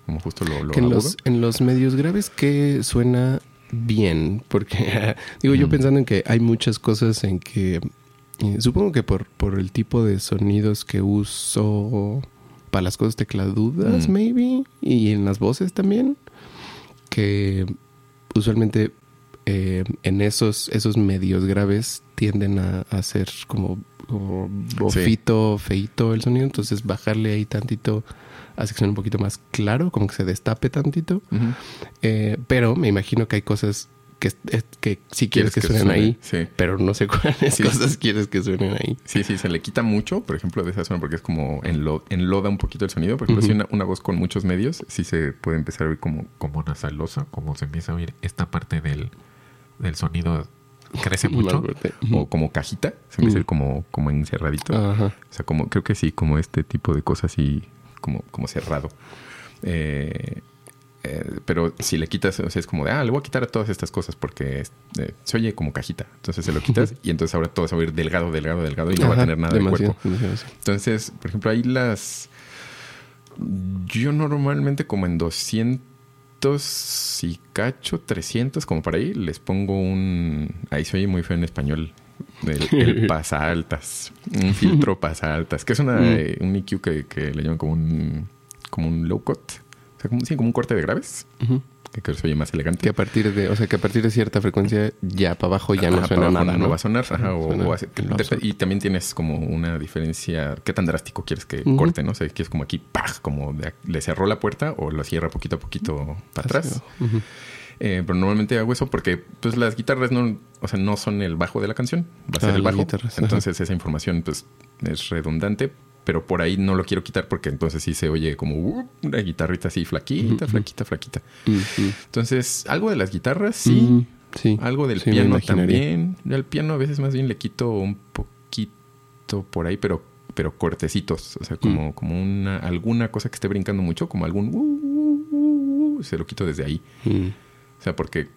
Como justo lo, lo Que en los, en los medios graves que suena bien, porque digo yo Mm. pensando en que hay muchas cosas en que eh, supongo que por, por el tipo de sonidos que uso para las cosas tecladudas, Mm. maybe, y en las voces también, que usualmente eh, en esos, esos medios graves tienden a, ser como, como bofito, feito el sonido, entonces bajarle ahí tantito hace que suene un poquito más claro, como que se destape tantito. Eh, pero me imagino que hay cosas que, que sí quieres, que, suenen suene? ahí, Sí. pero no sé cuáles Sí. cosas quieres que suenen ahí. Sí, sí, se le quita mucho, por ejemplo, de esa zona, porque es como enlo- enloda un poquito el sonido. Por ejemplo, si una, una voz con muchos medios, sí se puede empezar a oír como, como nasalosa, como se empieza a oír esta parte del, del sonido crece mucho. o como cajita, se ir Ujú. como, como encerradito. Ajá. O sea, como, creo que sí, como este tipo de cosas así, como, como cerrado. Eh, eh, pero si le quitas, o sea, es como de, ah, le voy a quitar a todas estas cosas porque eh, se oye como cajita. Entonces se lo quitas y entonces ahora todo se va a ir delgado, delgado, delgado y no va a tener nada de cuerpo. demasiado. Entonces, por ejemplo, ahí las... Yo normalmente como en 200 y cacho, 300, como para ahí, les pongo un... Ahí se oye muy feo en español. El, el pasa altas. Un filtro pasa altas. Que es una, Mm. eh, un EQ que, que le llaman como un... Como un low cut. O sea, como, sí, como un corte de graves. Ujú. Que creo que se oye más elegante. Que a partir de, o sea, que a partir de cierta frecuencia ya para abajo ya no suena nada, no ¿no? va a sonar. ajá, o- Suena hace- y también tienes como una diferencia. ¿Qué tan drástico quieres que Ujú. corte? ¿no? O sea, quieres como aquí, ¡paj! Como de- le cerró la puerta o lo cierra poquito a poquito para atrás. Eh, pero normalmente hago eso porque pues las guitarras no, o sea, no son el bajo de la canción. Va a ser Ah, el bajo. guitarras, ajá. Entonces esa información pues es redundante. Pero por ahí no lo quiero quitar porque entonces sí se oye como uh, una guitarrita así flaquita, flaquita, flaquita. Entonces, algo de las guitarras, sí. Mm, sí. Algo del Sí, piano también. Al piano a veces más bien le quito un poquito por ahí, pero, pero cortecitos. O sea, como, como una, alguna cosa que esté brincando mucho, como algún... uh, uh, uh, se lo quito desde ahí. Mm. O sea, porque...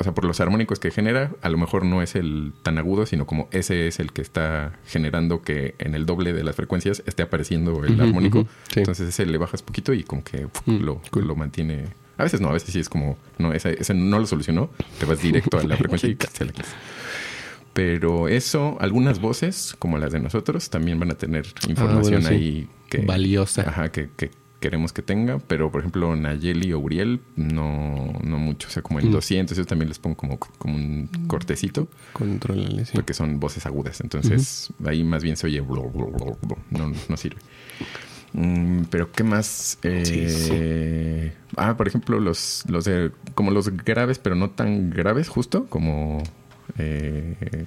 O sea, por los armónicos que genera, a lo mejor no es el tan agudo, sino como ese es el que está generando que en el doble de las frecuencias esté apareciendo el armónico. sí. Entonces ese le bajas poquito y como que Mm, lo, cool. lo mantiene. A veces no, a veces sí es como, no, ese, ese no lo solucionó, te vas directo a la frecuencia y se la quitas. Pero eso, algunas voces, como las de nosotros, también van a tener información Ah, bueno, sí. ahí que, Valiosa. Ajá, que, que queremos que tenga, pero por ejemplo Nayeli o Uriel no, no mucho, o sea, como en Mm. 200, yo también les pongo como, como un cortecito, Contrólale, sí. porque son voces agudas, entonces ahí más bien se oye, no, no sirve. Mm, pero qué más Eh, ah por ejemplo los los de como los graves pero no tan graves justo como eh,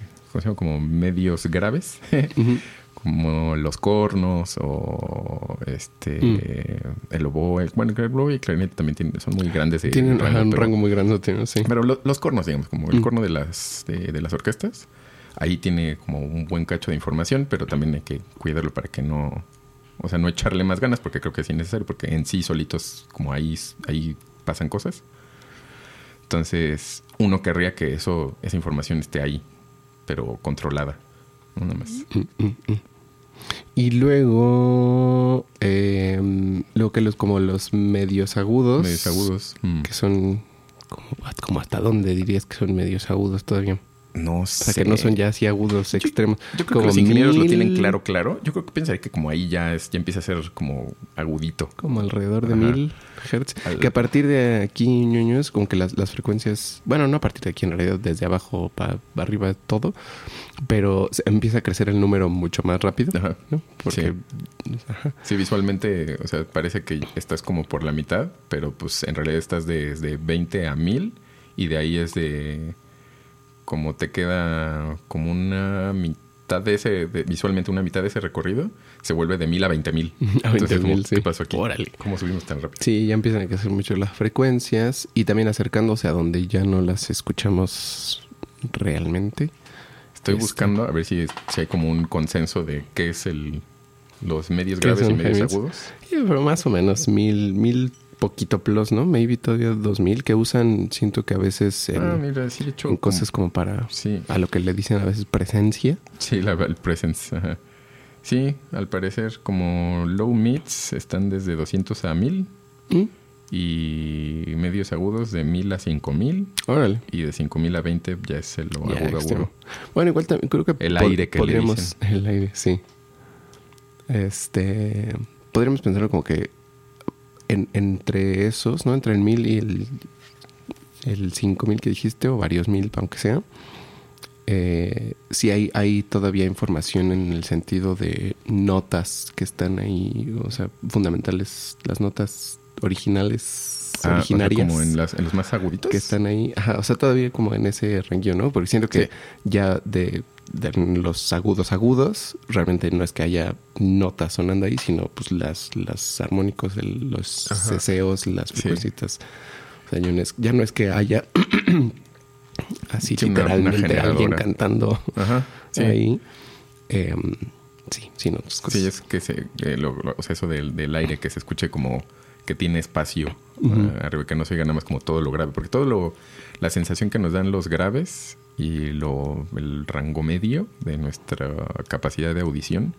como medios graves Ujú. como los cornos o este Mm. el oboe bueno el oboe y el clarinete también tienen- son muy grandes de Tienen rango, ajá, un pero- rango muy grande, sí. pero lo- los cornos, digamos, como el Mm. corno de las, de, de las orquestas, ahí tiene como un buen cacho de información, pero también hay que cuidarlo para que no, o sea, no echarle más ganas, porque creo que es innecesario, porque en sí solitos, como ahí, ahí pasan cosas. Entonces, uno querría que eso, esa información esté ahí, pero controlada. No nada más. Mm, mm, mm. Y luego, eh, luego que los como los medios agudos, Medios agudos. que son como, como hasta dónde dirías que son medios agudos todavía. No O sé. sea, que no son ya así agudos extremos. Yo creo como que los ingenieros lo tienen claro, claro. Yo creo que pensaría que como ahí ya es, ya empieza a ser como agudito. Como alrededor de Ajá. mil hertz. Al- Que a partir de aquí, ñoños, como que las, las frecuencias, bueno, no a partir de aquí en realidad, desde abajo para arriba todo, pero empieza a crecer el número mucho más rápido. Ajá. ¿no? Porque, ajá. Sí, visualmente, o sea, parece que estás como por la mitad, pero pues en realidad estás desde 20 a 1000 y de ahí es de como te queda como una mitad de ese, de- visualmente una mitad de ese recorrido, se vuelve de 1000 a 20000. A Entonces, 20,000, como, sí. ¿qué pasó aquí? Órale. ¿Cómo subimos tan rápido? Sí, ya empiezan a crecer mucho las frecuencias y también acercándose a donde ya no las escuchamos realmente. Estoy Este. buscando a ver si, si hay como un consenso de qué es el los medios ¿Qué graves y medios agudos. Sí, pero más o menos mil, mil poquito plus, ¿no? Maybe todavía dos mil que usan, siento que a veces en, ah, mira, sí he hecho en cosas como para Sí. a lo que le dicen a veces presencia. Sí, la, el presence. ajá. Sí, al parecer como low mids están desde 200 a 1000 ¿Mm? y medios agudos de 1000 a 5000 Órale. y de 5000 a 20 ya es el lo agudo agudo. Bueno, igual también creo que El aire que le podríamos dicen. el aire, sí. Este podríamos pensarlo como que en- entre esos, ¿no? Entre el mil y el el cinco mil que dijiste o varios mil, aunque sea. Eh, sí hay, hay todavía información en el sentido de notas que están ahí, o sea, fundamentales, las notas originales, Ah, o sea, originarias como en, las, en los más aguditos. que están ahí, ajá, o sea, todavía como en ese renglón, ¿no? Porque siento que Sí. ya de, de los agudos agudos, realmente no es que haya notas sonando ahí, sino pues las, las armónicos, el- los ceseos, las Sí. frecuencias. O sea, ya no es, ya no es que haya así Sí, literalmente alguien cantando Ajá. Sí. ahí. Em, sí, sí, no, cosas. Sí, es que se, eh, lo- lo- o sea, eso del, del aire que se escuche como que tiene espacio Ujú. ah, arriba, que no se oiga nada más como todo lo grave, porque todo lo, la sensación que nos dan los graves y lo, el rango medio de nuestra capacidad de audición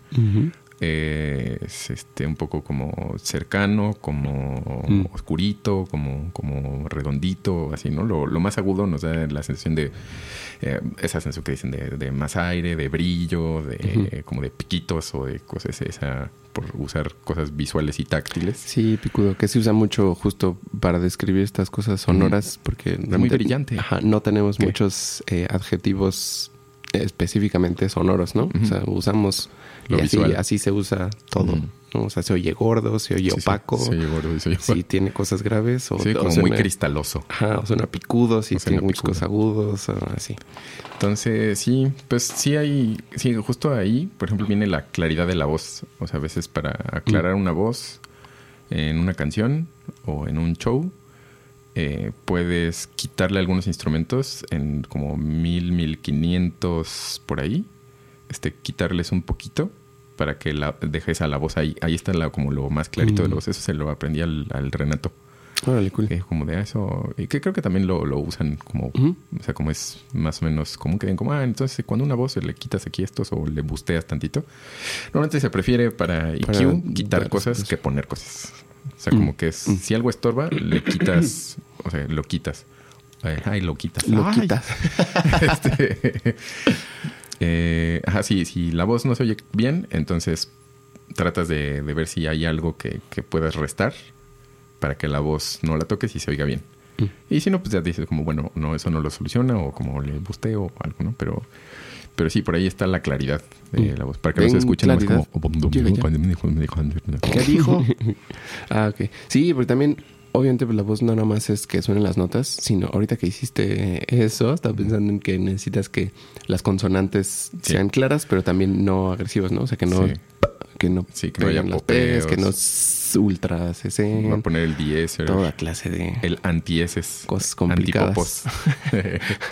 es este un poco como cercano, como Mm. oscurito, como, como redondito, así, ¿no? Lo, lo más agudo nos da la sensación de eh, esa sensación que dicen de, de más aire, de brillo, de como de piquitos o de cosas, esa, por usar cosas visuales y táctiles. Sí, picudo, que se usa mucho justo para describir estas cosas sonoras, porque realmente, brillante. Ajá, no tenemos ¿Qué? muchos eh, adjetivos específicamente sonoros, ¿no? O sea, usamos Lo y así, así se usa todo. ¿no? O sea, se oye gordo, se oye Sí, sí, opaco, Se oye gordo y se oye si tiene cosas graves o, Sí, o como suena- muy cristaloso. Ajá, o suena picudo, si O tiene picudo. agudos, o así. Entonces, sí, pues sí hay, sí, justo ahí, por ejemplo, viene la claridad de la voz. O sea, a veces para aclarar una voz en una canción o en un show, eh, puedes quitarle algunos instrumentos en como mil, mil quinientos por ahí. este, quitarles un poquito para que la, dejes a la voz ahí. Ahí está la, como lo más clarito de la Mm. voz. Eso se lo aprendí al, al Renato. Órale, cool. Que como de ah, eso. Y que creo que también lo, lo usan como. O sea, como es más o menos común que den como, ah, entonces cuando una voz le quitas aquí estos o le busteas tantito. Normalmente se prefiere para EQ Para quitar cosas que poner cosas. O sea, como Mm. que es, Mm. si algo estorba, le quitas, o sea, lo quitas. Ay, ay, lo quitas. Lo Ay. quitas. Este, eh, ajá, sí, si la voz no se oye bien, entonces tratas de, de ver si hay algo que, que puedas restar para que la voz no la toques y se oiga bien. Mm. Y si no, pues ya dices como, bueno, no, eso no lo soluciona o como le busteo o algo, ¿no? Pero, pero sí, por ahí está la claridad de Mm. la voz. Para que no se escuchen nomás claridad. como... Ya. ¿Qué dijo? ah, ok. Sí, porque también, obviamente, pues, la voz no nada más es que suenen las notas, sino ahorita que hiciste eso, estaba pensando en que necesitas que las consonantes sean claras, pero también no agresivas, ¿no? O sea, que no, Sí. Que no, Sí, que no haya las P's, que no ultra Voy a CC, poner el diéser, toda clase de el antieses, cosas complicadas.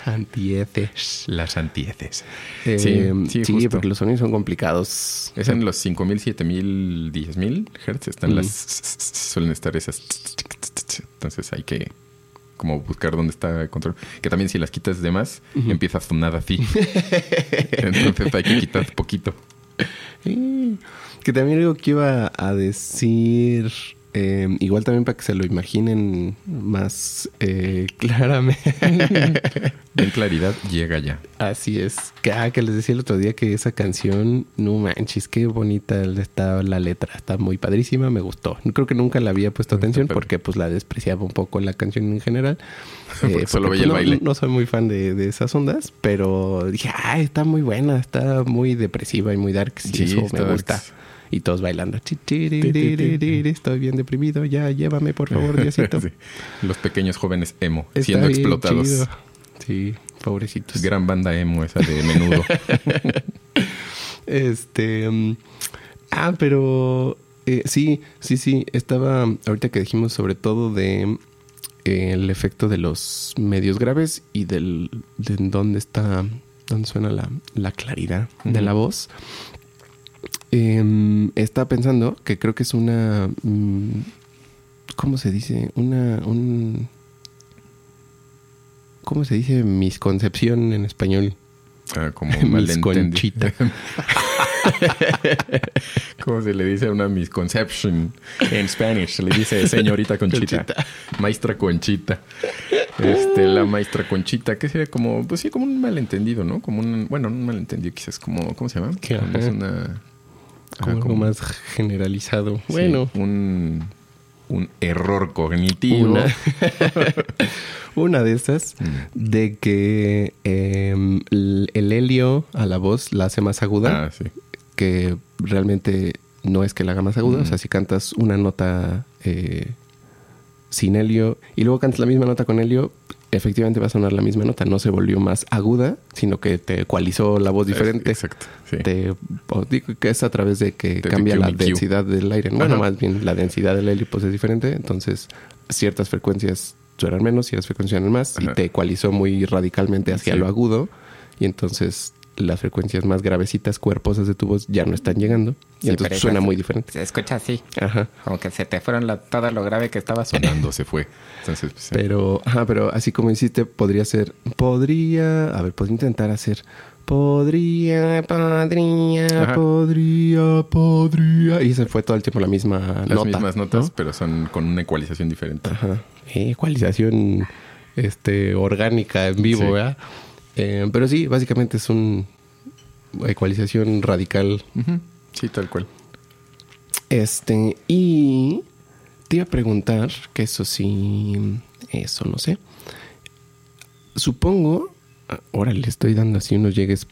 Antieces. Las antieces. Eh, Sí, sí, sí, justo. porque los sonidos son complicados. Es en los 5000, 7000, 10000 Hz. Están Mm. las. Suelen estar esas. Entonces hay que. Como buscar dónde está el control. Que también si las quitas de más, Ujú. empieza a sonar así. Entonces hay que quitar poquito. Que también algo que iba a decir, eh, igual también para que se lo imaginen más eh, claramente. En claridad llega ya. Así es. Que, ah, que les decía el otro día que esa canción, no manches, qué bonita está la letra. Está muy padrísima, me gustó. Creo que nunca la había puesto Está atención padre. porque pues la despreciaba un poco la canción en general. Porque solo pues, veía el no, baile. No soy muy fan de, de esas ondas, pero dije, ah, está muy buena, está muy depresiva y muy dark. Sí, Sí, eso me darks. gusta. Y todos bailando. Estoy bien deprimido, ya llévame por favor, Diosito. Sí. Los pequeños jóvenes emo Está siendo bien explotados. chido. Sí, pobrecitos. Gran banda emo esa de menudo. Este. mm, ah, pero. eh, sí, sí, sí. Estaba. Ahorita que dijimos sobre todo de. eh, el efecto de los medios graves y del. de dónde está. dónde suena la, la claridad de la voz. Em, estaba pensando que creo que es una. mm, ¿Cómo se dice? Una. Un, ¿Cómo se dice misconcepción en español? Ah, como. Misconchita. ¿Cómo se le dice a una misconception en Spanish? Se le dice señorita Conchita. Conchita. Maestra Conchita. Este, la maestra Conchita, que sería como, pues sí, como un malentendido, ¿no? Como un, bueno, no un malentendido, quizás como, ¿cómo se llama? Es una... Como algo como- más generalizado. sí, Bueno, un, un error cognitivo. una, una de esas Mm. de que em, el, el helio a la voz la hace más aguda, Ah, sí. que realmente no es que la haga más aguda. Mm. O sea, si cantas una nota eh, sin helio y luego cantas la misma nota con helio, efectivamente va a sonar la misma nota. No se volvió más aguda, sino que te ecualizó la voz diferente. Exacto, sí. Te- digo que es a través de que cambia la densidad del aire. Bueno, Ajá. más bien la densidad del helio pues es diferente. Entonces, ciertas frecuencias suenan menos, ciertas frecuencias suenan más. Ajá. Y te ecualizó muy radicalmente hacia Sí. lo agudo. Y entonces las frecuencias más gravecitas, cuerposas de tu voz ya no están llegando. Y Sí, entonces suena muy diferente. Se escucha así, Ajá. como que se te fueron la, todo lo grave que estaba sonando. Se fue. Entonces, pues. Pero, ajá, pero así como hiciste, podría ser, podría, a ver, podría intentar hacer, podría, podría, Ajá. podría, podría. Y se fue todo el tiempo la misma las nota. mismas notas, ¿no? pero son con una ecualización diferente. Ajá. Eh, ecualización este, orgánica en vivo, Sí. ¿verdad? Eh, pero sí, básicamente es un ecualización radical. Sí, tal cual. Este, y te iba a preguntar, que eso sí, eso no sé. Supongo, ah, ahora le estoy dando así unos llegues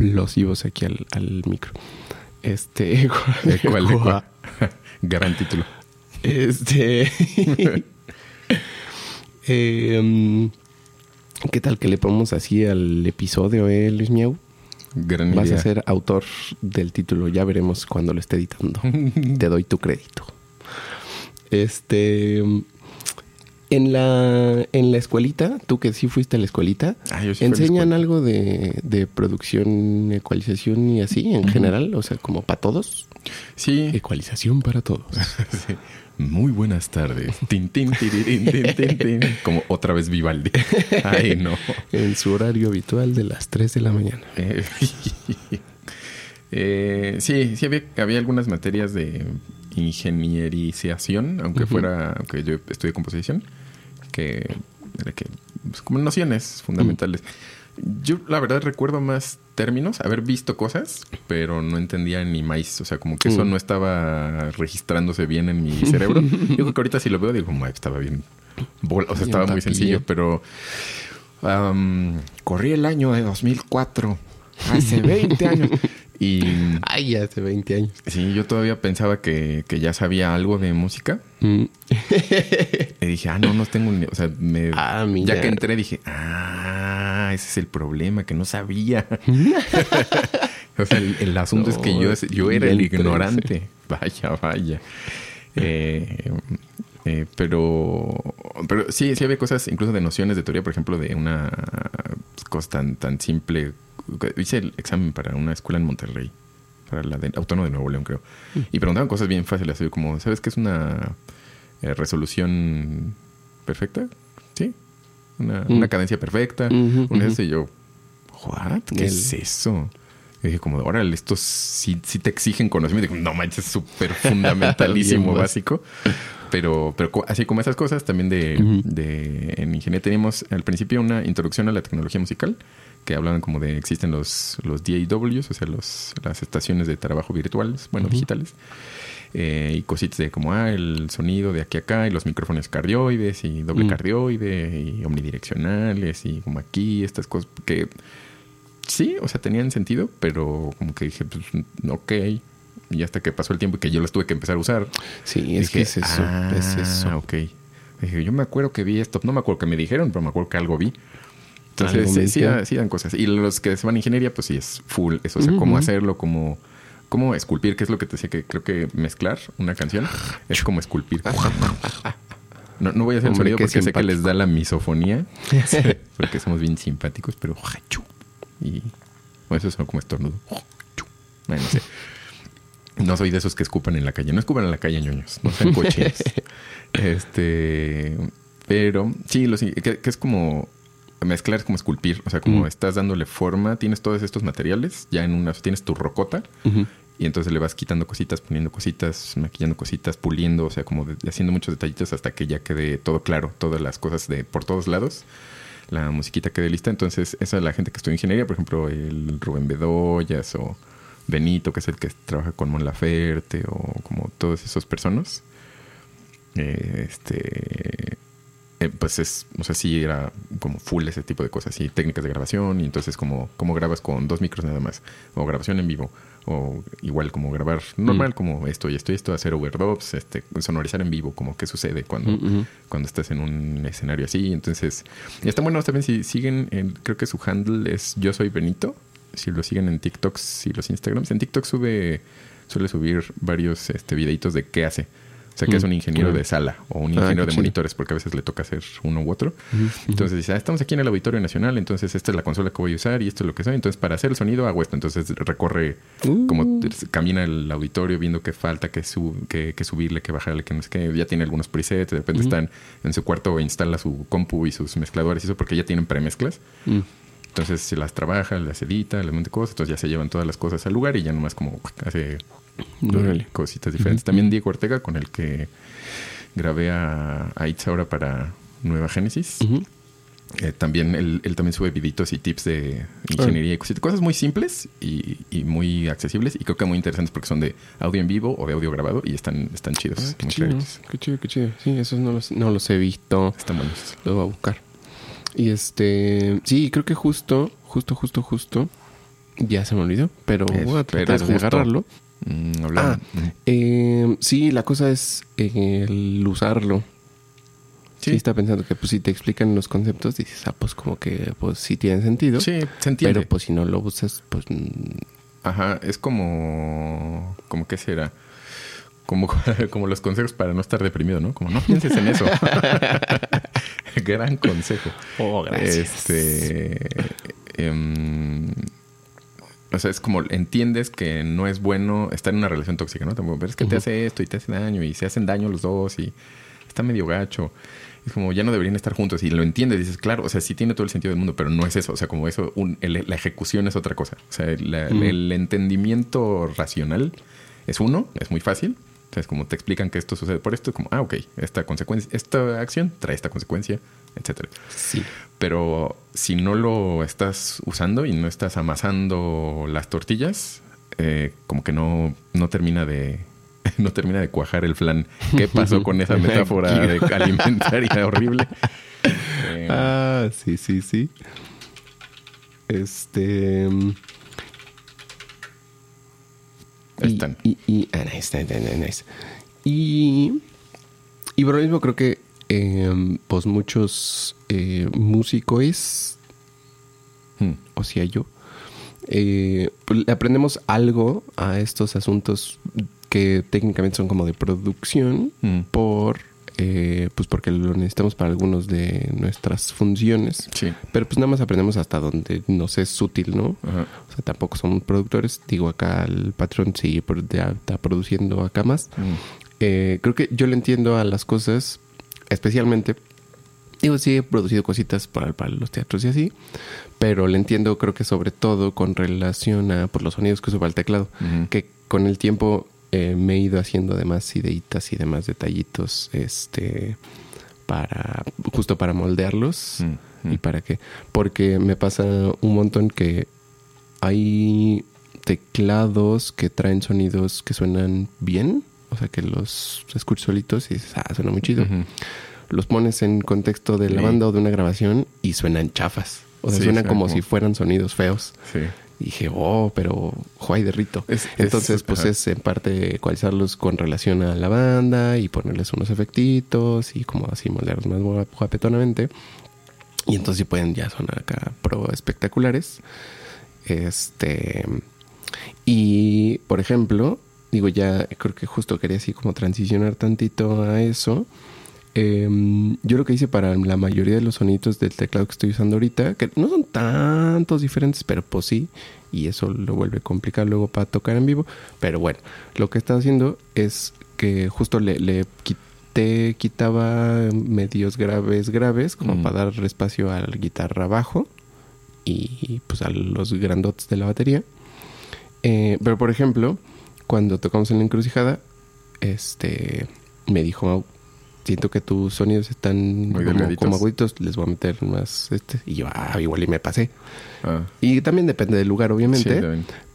explosivos aquí al, al micro. Este, ¿De cuál? ¿De cuál? Gran título. Este. Em, ¿Qué tal que le ponemos así al episodio, eh, Luis Miau? Gran Vas idea. a ser autor del título, ya veremos cuando lo esté editando. Te doy tu crédito. Este. En la, en la escuelita, tú que sí fuiste a la escuelita, Ah, sí la ¿enseñan algo de, de producción, ecualización y así en general? O sea, como para todos. Sí. Ecualización para todos. Sí. Muy buenas tardes. Tin, tin, tin, tin, tin. Como otra vez Vivaldi. Ay, no. en su horario habitual de las 3 de la mañana. Eh, eh, sí, sí había, había algunas materias de ingenierización, aunque fuera, aunque yo estudié composición, que era que pues, como nociones fundamentales. Yo la verdad recuerdo más términos, haber visto cosas, pero no entendía ni más. O sea, como que eso Mm. no estaba registrándose bien en mi cerebro. Yo creo que ahorita si lo veo digo, "Ay, estaba bien. O sea, estaba muy sencillo, pero corrí el año de 2004, hace 20 años. Y Ay, hace 20 años. sí, yo todavía pensaba que, que ya sabía algo de música. Mm. Y dije, ah, no, no tengo ni... O sea, me, Ah, ya que entré dije, ah, ese es el problema, que no sabía. o sea, el, el asunto es que yo, yo era el ignorante. Vaya, vaya. Eh, eh, pero, pero sí, sí había cosas, incluso de nociones de teoría, por ejemplo, de una cosa tan, tan simple. Hice el examen para una escuela en Monterrey, para la de Autónoma de Nuevo León, creo. Y preguntaban cosas bien fáciles, así como, ¿sabes qué es una eh, resolución perfecta? Sí. Una, Mm. una cadencia perfecta. Ujú, un ujú. eso, y yo, ¿what? ¿Qué El- es eso? Y dije como, órale, estos sí, sí te exigen conocimiento. Y no manches, es súper fundamentalísimo, básico. Pero, pero así como esas cosas, también de, de en ingeniería teníamos al principio una introducción a la tecnología musical que hablaban como de existen los, los DAWs, o sea, los, las estaciones de trabajo virtuales, bueno, Ujú. digitales. Eh, y cositas de como, ah, el sonido de aquí a acá, y los micrófonos cardioides, y doble Mm. cardioide, y omnidireccionales, y como aquí, estas cosas que sí, o sea, tenían sentido, pero como que dije, pues, ok. Y hasta que pasó el tiempo y que yo las tuve que empezar a usar, Sí, es dije, que es eso. ah, es eso. ok. Dije, yo me acuerdo que vi esto, no me acuerdo que me dijeron, pero me acuerdo que algo vi. Entonces, sí, dan cosas. Y los que se van a ingeniería, pues sí, es full eso. O sea, cómo hacerlo, cómo, cómo esculpir, que es lo que te decía que creo que mezclar una canción es como esculpir. No, no voy a hacer el Hombre, sonido qué porque sé que les da la misofonía. porque somos bien simpáticos, pero... Y bueno, eso son como estornudo. Bueno, no sé. No soy de esos que escupan en la calle. No escupan en la calle, ñoños. No sean cochinos. este... Pero sí, lo, sí, que, que es como... Mezclar es como esculpir. O sea, como estás dándole forma. Tienes todos estos materiales. Ya en una... Tienes tu rocota. Y entonces le vas quitando cositas, poniendo cositas, maquillando cositas, puliendo, o sea, como de- haciendo muchos detallitos hasta que ya quede todo claro, todas las cosas de por todos lados. La musiquita quede lista. Entonces, esa es la gente que estudia ingeniería, por ejemplo, el Rubén Bedoyas o Benito, que es el que trabaja con Mon Laferte, o como todos esos personas. Eh, este. Eh, pues es, o sea, sí era como full ese tipo de cosas, y técnicas de grabación, y entonces como, como grabas con dos micros nada más, o grabación en vivo, o igual como grabar normal, Mm. como esto y esto y esto, hacer overdubs, este, sonorizar en vivo, como qué sucede cuando, Ujú. cuando estás en un escenario así. Entonces, y está bueno también si siguen, en- creo que su handle es Yo Soy Benito, si lo siguen en TikToks y los Instagrams. En TikTok sube, suele subir varios este, videitos de qué hace. Sea, que Mm, es un ingeniero claro. de sala o un Ah, ingeniero qué de chido. monitores, porque a veces le toca hacer uno u otro. Entonces dice, ah, estamos aquí en el Auditorio Nacional, entonces esta es la consola que voy a usar y esto es lo que soy. Entonces, para hacer el sonido hago esto. Entonces recorre, Uh. como camina el auditorio viendo qué falta, qué, sub- qué- qué subirle, qué bajarle, qué no sé qué. Ya tiene algunos presets, de repente están en su cuarto, instala su compu y sus mezcladores y eso, porque ya tienen premezclas. Mm. Entonces se las trabaja, las edita, les monta cosas, entonces ya se llevan todas las cosas al lugar y ya nomás como hace Órale. cositas diferentes. También Diego Ortega, con el que grabé a, a Itza ahora para Nueva Génesis. Eh, también él, él también sube videitos y tips de ingeniería y cositas, cosas muy simples y, y muy accesibles y creo que muy interesantes porque son de audio en vivo o de audio grabado y están, están chidos. Ah, qué chido, qué chido, qué chido. Sí, esos no los, no los he visto. Están buenos. Lo voy a buscar. Y este, sí, creo que justo, justo, justo, justo. Ya se me olvidó, pero voy a tratar de agarrarlo. Mm, Ah. Eh, sí, la cosa es el usarlo. Sí. Sí. está pensando que pues si te explican los conceptos, dices, ah, pues como que pues sí tiene sentido. Sí, se entiende. pero pues si no lo usas, pues mm, Ajá, es como. como qué será? como, como los consejos para no estar deprimido, ¿no? Como no pienses en eso. Gran consejo. Oh, Este. em, o sea, es como entiendes que no es bueno estar en una relación tóxica, ¿no? Pero es que te hace esto y te hace daño y se hacen daño los dos y está medio gacho. Es como ya no deberían estar juntos y lo entiendes. Dices, claro, o sea, sí tiene todo el sentido del mundo, pero no es eso. O sea, como eso, un- el- la ejecución es otra cosa. O sea, la- el entendimiento racional es uno, es muy fácil. Entonces, como te explican que esto sucede por esto, como, ah, ok, esta consecuencia, esta acción trae esta consecuencia, etcétera. Sí. Pero si no lo estás usando y no estás amasando las tortillas, eh, como que no, no termina de no termina de cuajar el flan. ¿Qué pasó con esa metáfora de alimentaria horrible? Eh, Ah, sí, sí, sí. Este. Y- están. Y, y- ah, nice, nice, nice, nice. Y, y por lo mismo creo que eh, pues muchos eh, músicos, hmm, o sea yo, eh, pues, aprendemos algo a estos asuntos que técnicamente son como de producción hmm. por eh, pues porque lo necesitamos para algunos de nuestras funciones Sí. pero pues nada más aprendemos hasta donde nos es útil no Ajá. o sea tampoco somos productores digo acá el patrón sí está produciendo acá más Hmm. Eh, creo que yo le entiendo a las cosas especialmente digo sí he producido cositas para, para los teatros y así pero le entiendo creo que sobre todo con relación a por los sonidos que uso para el teclado Ujú. que con el tiempo eh, me he ido haciendo demás ideitas y demás detallitos este para justo para moldearlos Mm, mm. y para qué porque me pasa un montón que hay teclados que traen sonidos que suenan bien o sea que los escuchas solitos y dices ah suena muy chido los pones en contexto de la Sí. banda o de una grabación y suenan chafas o sea Sí, suenan suena como, como- si fueran sonidos feos Sí. Dije, oh, pero juay de rito. Es- es- Entonces, pues ajá. es en parte ecualizarlos con relación a la banda y ponerles unos efectitos y como así moldearlos más guap- guapetonamente. Y entonces pueden ya sonar acá pro espectaculares. Este. Y, por ejemplo, digo, ya creo que justo quería así como transicionar tantito a eso. Em, yo lo que hice para la mayoría de los sonidos del teclado que estoy usando ahorita, que no son tantos diferentes, pero pues sí, y eso lo vuelve complicado luego para tocar en vivo. Pero bueno, lo que estaba haciendo es que justo le, le quité, quitaba medios graves, graves, como Mm. para dar espacio a la guitarra bajo y pues a los grandotes de la batería. Eh, pero por ejemplo, cuando tocamos en la encrucijada, este me dijo, "Mau, siento que tus sonidos están Muy como, aguditos, les voy a meter más este. Y yo, ah, igual y me pasé. Ah, Y también depende del lugar, obviamente.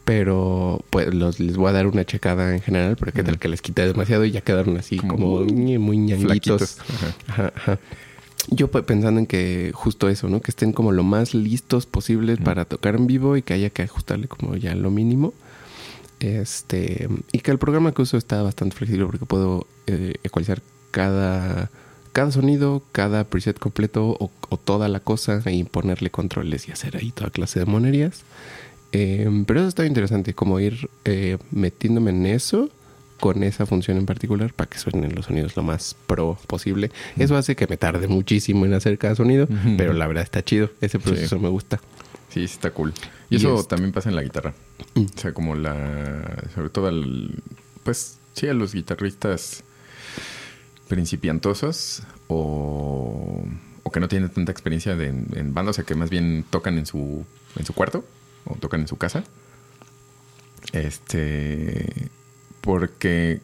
pero pues los, les voy a dar una checada en general, porque tal Ujú. que les quité demasiado y ya quedaron así Como muy ñanguitos. Ajá. Ajá, ajá. Yo pues, pensando en que justo eso, ¿no? Que estén como lo más listos posibles para tocar en vivo y que haya que ajustarle como ya lo mínimo. Este, y que el programa que uso está bastante flexible porque puedo eh, ecualizar cada, cada sonido, cada preset completo o, o toda la cosa y ponerle controles y hacer ahí toda clase de monerías. Eh, pero eso está interesante, como ir eh, metiéndome en eso con esa función en particular para que suenen los sonidos lo más pro posible. Eso hace que me tarde muchísimo en hacer cada sonido, pero la verdad está chido. Ese proceso Sí. me gusta. Sí, sí está cool. Y, Y eso también pasa en la guitarra. Mm. O sea, como la... Sobre todo al... Pues sí, a los guitarristas principiantosos o, o que no tienen tanta experiencia de- en banda, o sea, que más bien tocan en su, en su cuarto o tocan en su casa. Este... Porque...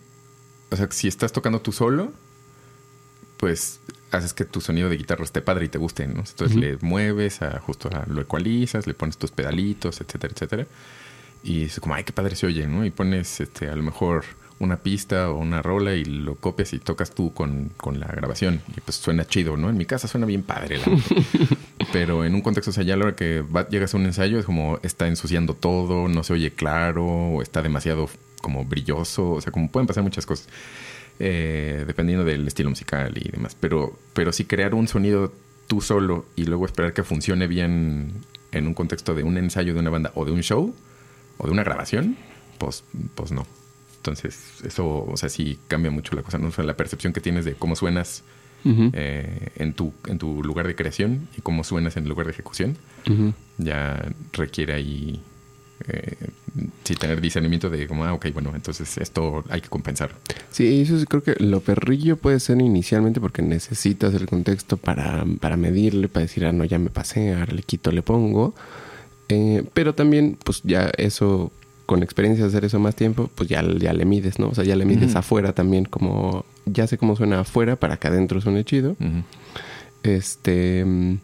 O sea, si estás tocando tú solo, pues haces que tu sonido de guitarra esté padre y te guste, ¿no? Entonces le mueves, a, justo a- lo ecualizas, le pones tus pedalitos, etcétera, etcétera. Y es como, ay, qué padre se oye, ¿no? Y pones este, a lo mejor una pista o una rola y lo copias y tocas tú con, con la grabación. Y pues suena chido, ¿no? En mi casa suena bien padre. la. Pero en un contexto, o sea, ya a la hora que va- llegas a un ensayo es como está ensuciando todo, no se oye claro, o está demasiado como brilloso, o sea, como pueden pasar muchas cosas. eh, dependiendo del estilo musical y demás. Pero, pero si crear un sonido tú solo y luego esperar que funcione bien en un contexto de un ensayo de una banda o de un show o de una grabación, pues, pues no. Entonces, eso, o sea, sí cambia mucho la cosa, ¿no? O sea, la percepción que tienes de cómo suenas eh, en, tu, en tu lugar de creación y cómo suenas en el lugar de ejecución, ya requiere ahí eh, sí tener discernimiento de como, ah, ok, bueno, entonces esto hay que compensar. Sí, eso sí creo que lo perrillo puede ser inicialmente porque necesitas el contexto para, para medirle, para decir, ah, no, ya me pasé, ahora le quito, le pongo. Eh, pero también, pues ya eso, con experiencia de hacer eso más tiempo, pues ya, ya le mides, ¿no? O sea, ya le mides afuera también, como ya sé cómo suena afuera para que adentro suene chido. Este. mm,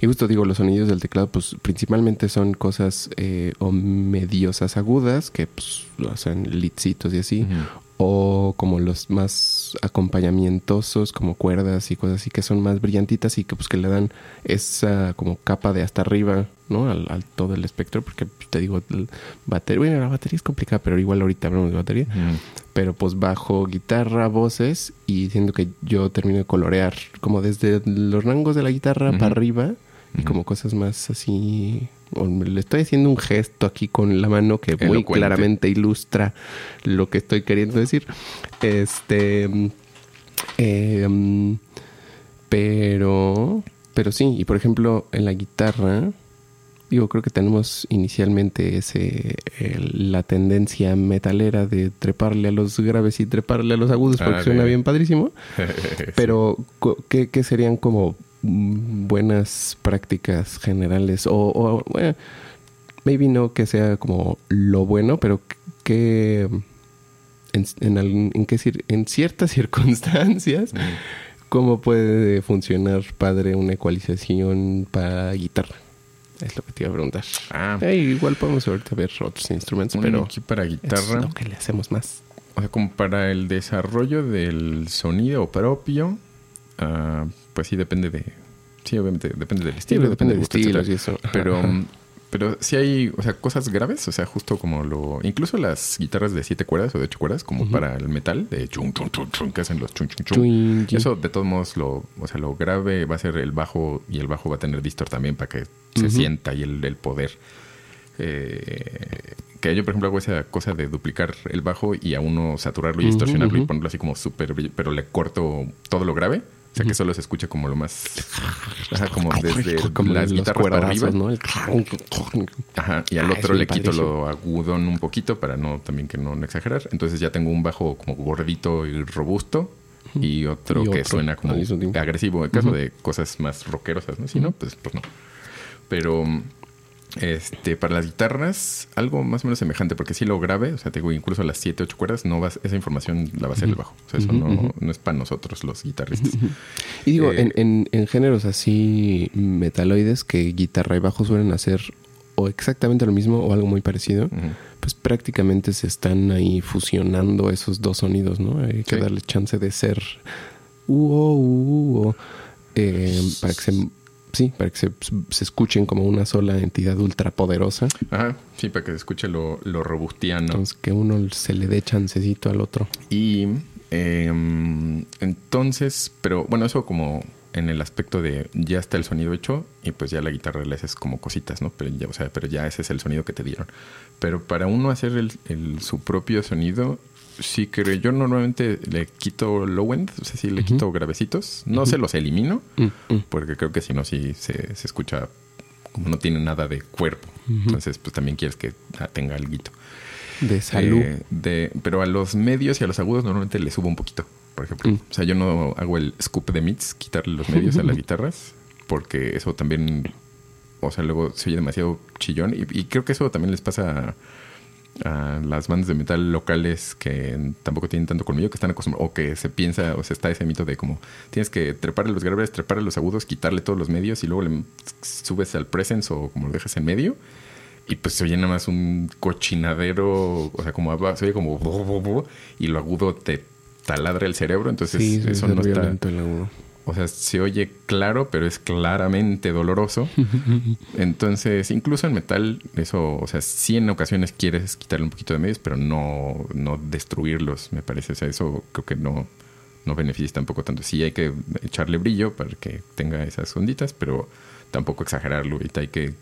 Y justo digo, los sonidos del teclado, pues principalmente son cosas eh, o mediosas agudas, que pues lo hacen litcitos y así. O como los más acompañamientosos, como cuerdas y cosas así, que son más brillantitas y que pues que le dan esa como capa de hasta arriba, ¿no? Al, al todo el espectro, porque pues, te digo, batería, bueno, la batería es complicada, pero igual ahorita hablamos de batería pero pues bajo guitarra, voces y siendo que yo termino de colorear como desde los rangos de la guitarra para arriba y como cosas más así. Le estoy haciendo un gesto aquí con la mano que muy Elocuente. claramente ilustra lo que estoy queriendo decir. Este. eh, mm, pero. Pero sí, y por ejemplo, en la guitarra. Digo, creo que tenemos inicialmente ese el- la tendencia metalera de treparle a los graves y treparle a los agudos porque Ah, suena bien padrísimo. Pero, ¿qué, qué serían como buenas prácticas generales? O, o, bueno, maybe no que sea como lo bueno, pero que en, en, en, qué cir- en ciertas circunstancias, Ujú. ¿cómo puede funcionar padre una ecualización para guitarra? Es lo que te iba a preguntar. Ah, Eh, igual podemos ahorita ver otros instrumentos, pero aquí para es guitarra. lo que le hacemos más. O sea, como para el desarrollo del sonido propio, ah, pues sí depende de... Sí, obviamente depende del estilo, depende de gusto, estilos etcétera. y eso. Pero, pero sí hay, o sea, cosas graves, o sea, justo como lo... Incluso las guitarras de siete cuerdas o de ocho cuerdas, como para el metal, de chun, chun, chun, chun, que hacen los chun, chun, chun. Eso de todos modos, lo, o sea, lo grave va a ser el bajo y el bajo va a tener distor también para que se sienta y el, el poder. Eh, que yo, por ejemplo, hago esa cosa de duplicar el bajo y a uno saturarlo y distorsionarlo y ponerlo así como súper, pero le corto todo lo grave. O sea, que solo se escucha como lo más... Ajá, como desde Como las guitarras para arriba. ¿no? El- Ajá, y al Ah, otro le quito padrísimo. lo agudón un poquito para no también que no, no exagerar. Entonces ya tengo un bajo como gordito y robusto y otro Y que suena como agresivo. En caso de cosas más rockerosas, ¿no? Si no, pues, pues no. Pero este para las guitarras, algo más o menos semejante, porque si lo grave, o sea, te digo, incluso las 7, 8 cuerdas, no vas, esa información la va a hacer el bajo. O sea, eso no, no es para nosotros los guitarristas. Y digo, Eh, en, en, en géneros así metaloides que guitarra y bajo suelen hacer o exactamente lo mismo o algo muy parecido, pues prácticamente se están ahí fusionando esos dos sonidos, ¿no? Hay que Sí. darle chance de ser uh, oh, uh, oh, eh, para que se sí, para que se, se escuchen como una sola entidad ultrapoderosa. Ajá, sí, para que se escuche lo, lo robustiano. Entonces que uno se le dé chancecito al otro. Y eh, entonces, pero bueno, eso como en el aspecto de ya está el sonido hecho y pues ya la guitarra le haces como cositas, ¿no? Pero ya, o sea, pero ya ese es el sonido que te dieron. Pero para uno hacer el, el- su propio sonido, sí que yo normalmente le quito low end, o sea, sí le quito gravecitos. No se los elimino, Mm, mm. porque creo que si no, sí se, se escucha como no tiene nada de cuerpo. Entonces, pues también quieres que tenga algo. De salud. Eh, de, pero a los medios y a los agudos normalmente le subo un poquito, por ejemplo. Mm. O sea, yo no hago el scoop de mids, quitarle los medios a las guitarras, porque eso también, o sea, luego se oye demasiado chillón. Y, y creo que eso también les pasa a, a las bandas de metal locales que tampoco tienen tanto colmillo, que están acostumbrados, o que se piensa, o sea, está ese mito de como tienes que treparle los graves, treparle los agudos, quitarle todos los medios y luego le subes al presence o como lo dejas en medio. Y pues se oye nada más un cochinadero, o sea, como se oye como y lo agudo te taladra el cerebro, entonces sí, eso es no está, el agudo. O sea, se oye claro, pero es claramente doloroso. Entonces, incluso en metal, eso, o sea, sí en ocasiones quieres quitarle un poquito de medios, pero no, no destruirlos, me parece. O sea, eso creo que no, no beneficia tampoco tanto. Sí hay que echarle brillo para que tenga esas onditas, pero tampoco exagerarlo. Ahorita hay que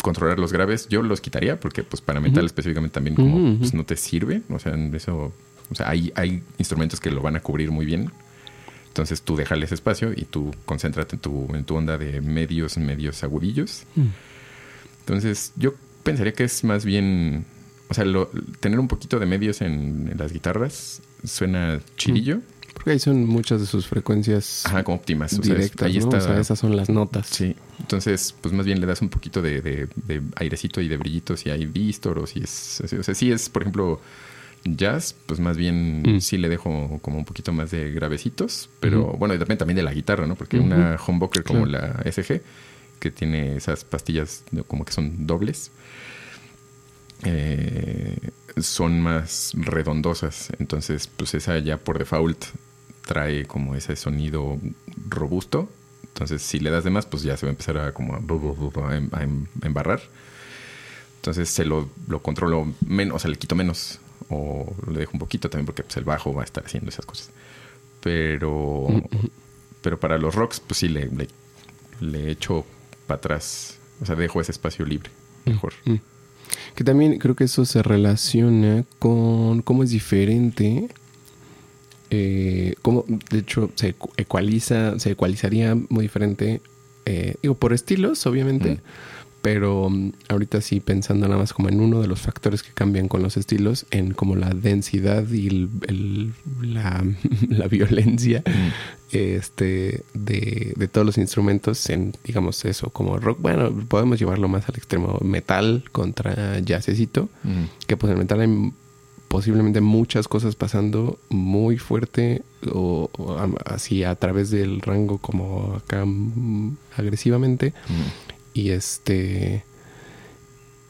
controlar los graves, yo los quitaría porque pues para metal específicamente también como pues, no te sirve. O sea, eso, o sea, hay, hay instrumentos que lo van a cubrir muy bien. Entonces tú déjale ese espacio y tú concéntrate en tu, en tu onda de medios, medios agudillos. Mm. Entonces yo pensaría que es más bien, o sea, lo- tener un poquito de medios en, en las guitarras suena chidillo. Porque ahí son muchas de sus frecuencias Ajá, como óptimas. O sea, directas, ahí ¿no? está. O sea, esas son las notas. Sí, entonces, pues más bien le das un poquito de, de- de airecito y de brillito si hay distor o si es. O sea, si es, por ejemplo, jazz, pues más bien Mm. sí le dejo como un poquito más de gravecitos, pero bueno, y depende también de la guitarra, ¿no? Porque una humbucker como Claro. la SG, que tiene esas pastillas como que son dobles, eh, son más redondosas. Entonces, pues esa ya por default trae como ese sonido robusto. Entonces, si le das de más, pues ya se va a empezar a como a, a em- em- a embarrar. Entonces se lo, lo controlo menos, o sea, le quito menos. O le dejo un poquito también porque pues, el bajo va a estar haciendo esas cosas. Pero, pero para los rocks, pues sí, le, le, le echo para atrás. O sea, dejo ese espacio libre. Mejor. Mm. Que también creo que eso se relaciona con cómo es diferente. eh, cómo, de hecho, se ecu- ecualiza, se ecualizaría muy diferente. eh, digo, por estilos, obviamente. Mm. Pero mm, ahorita sí pensando nada más como en uno de los factores que cambian con los estilos, en como la densidad y el- el- la, la violencia este de, de todos los instrumentos en digamos eso como rock bueno podemos llevarlo más al extremo metal contra jazzecito Mm. que pues en metal hay posiblemente muchas cosas pasando muy fuerte o, así a través del rango como acá mm, agresivamente Mm. Y este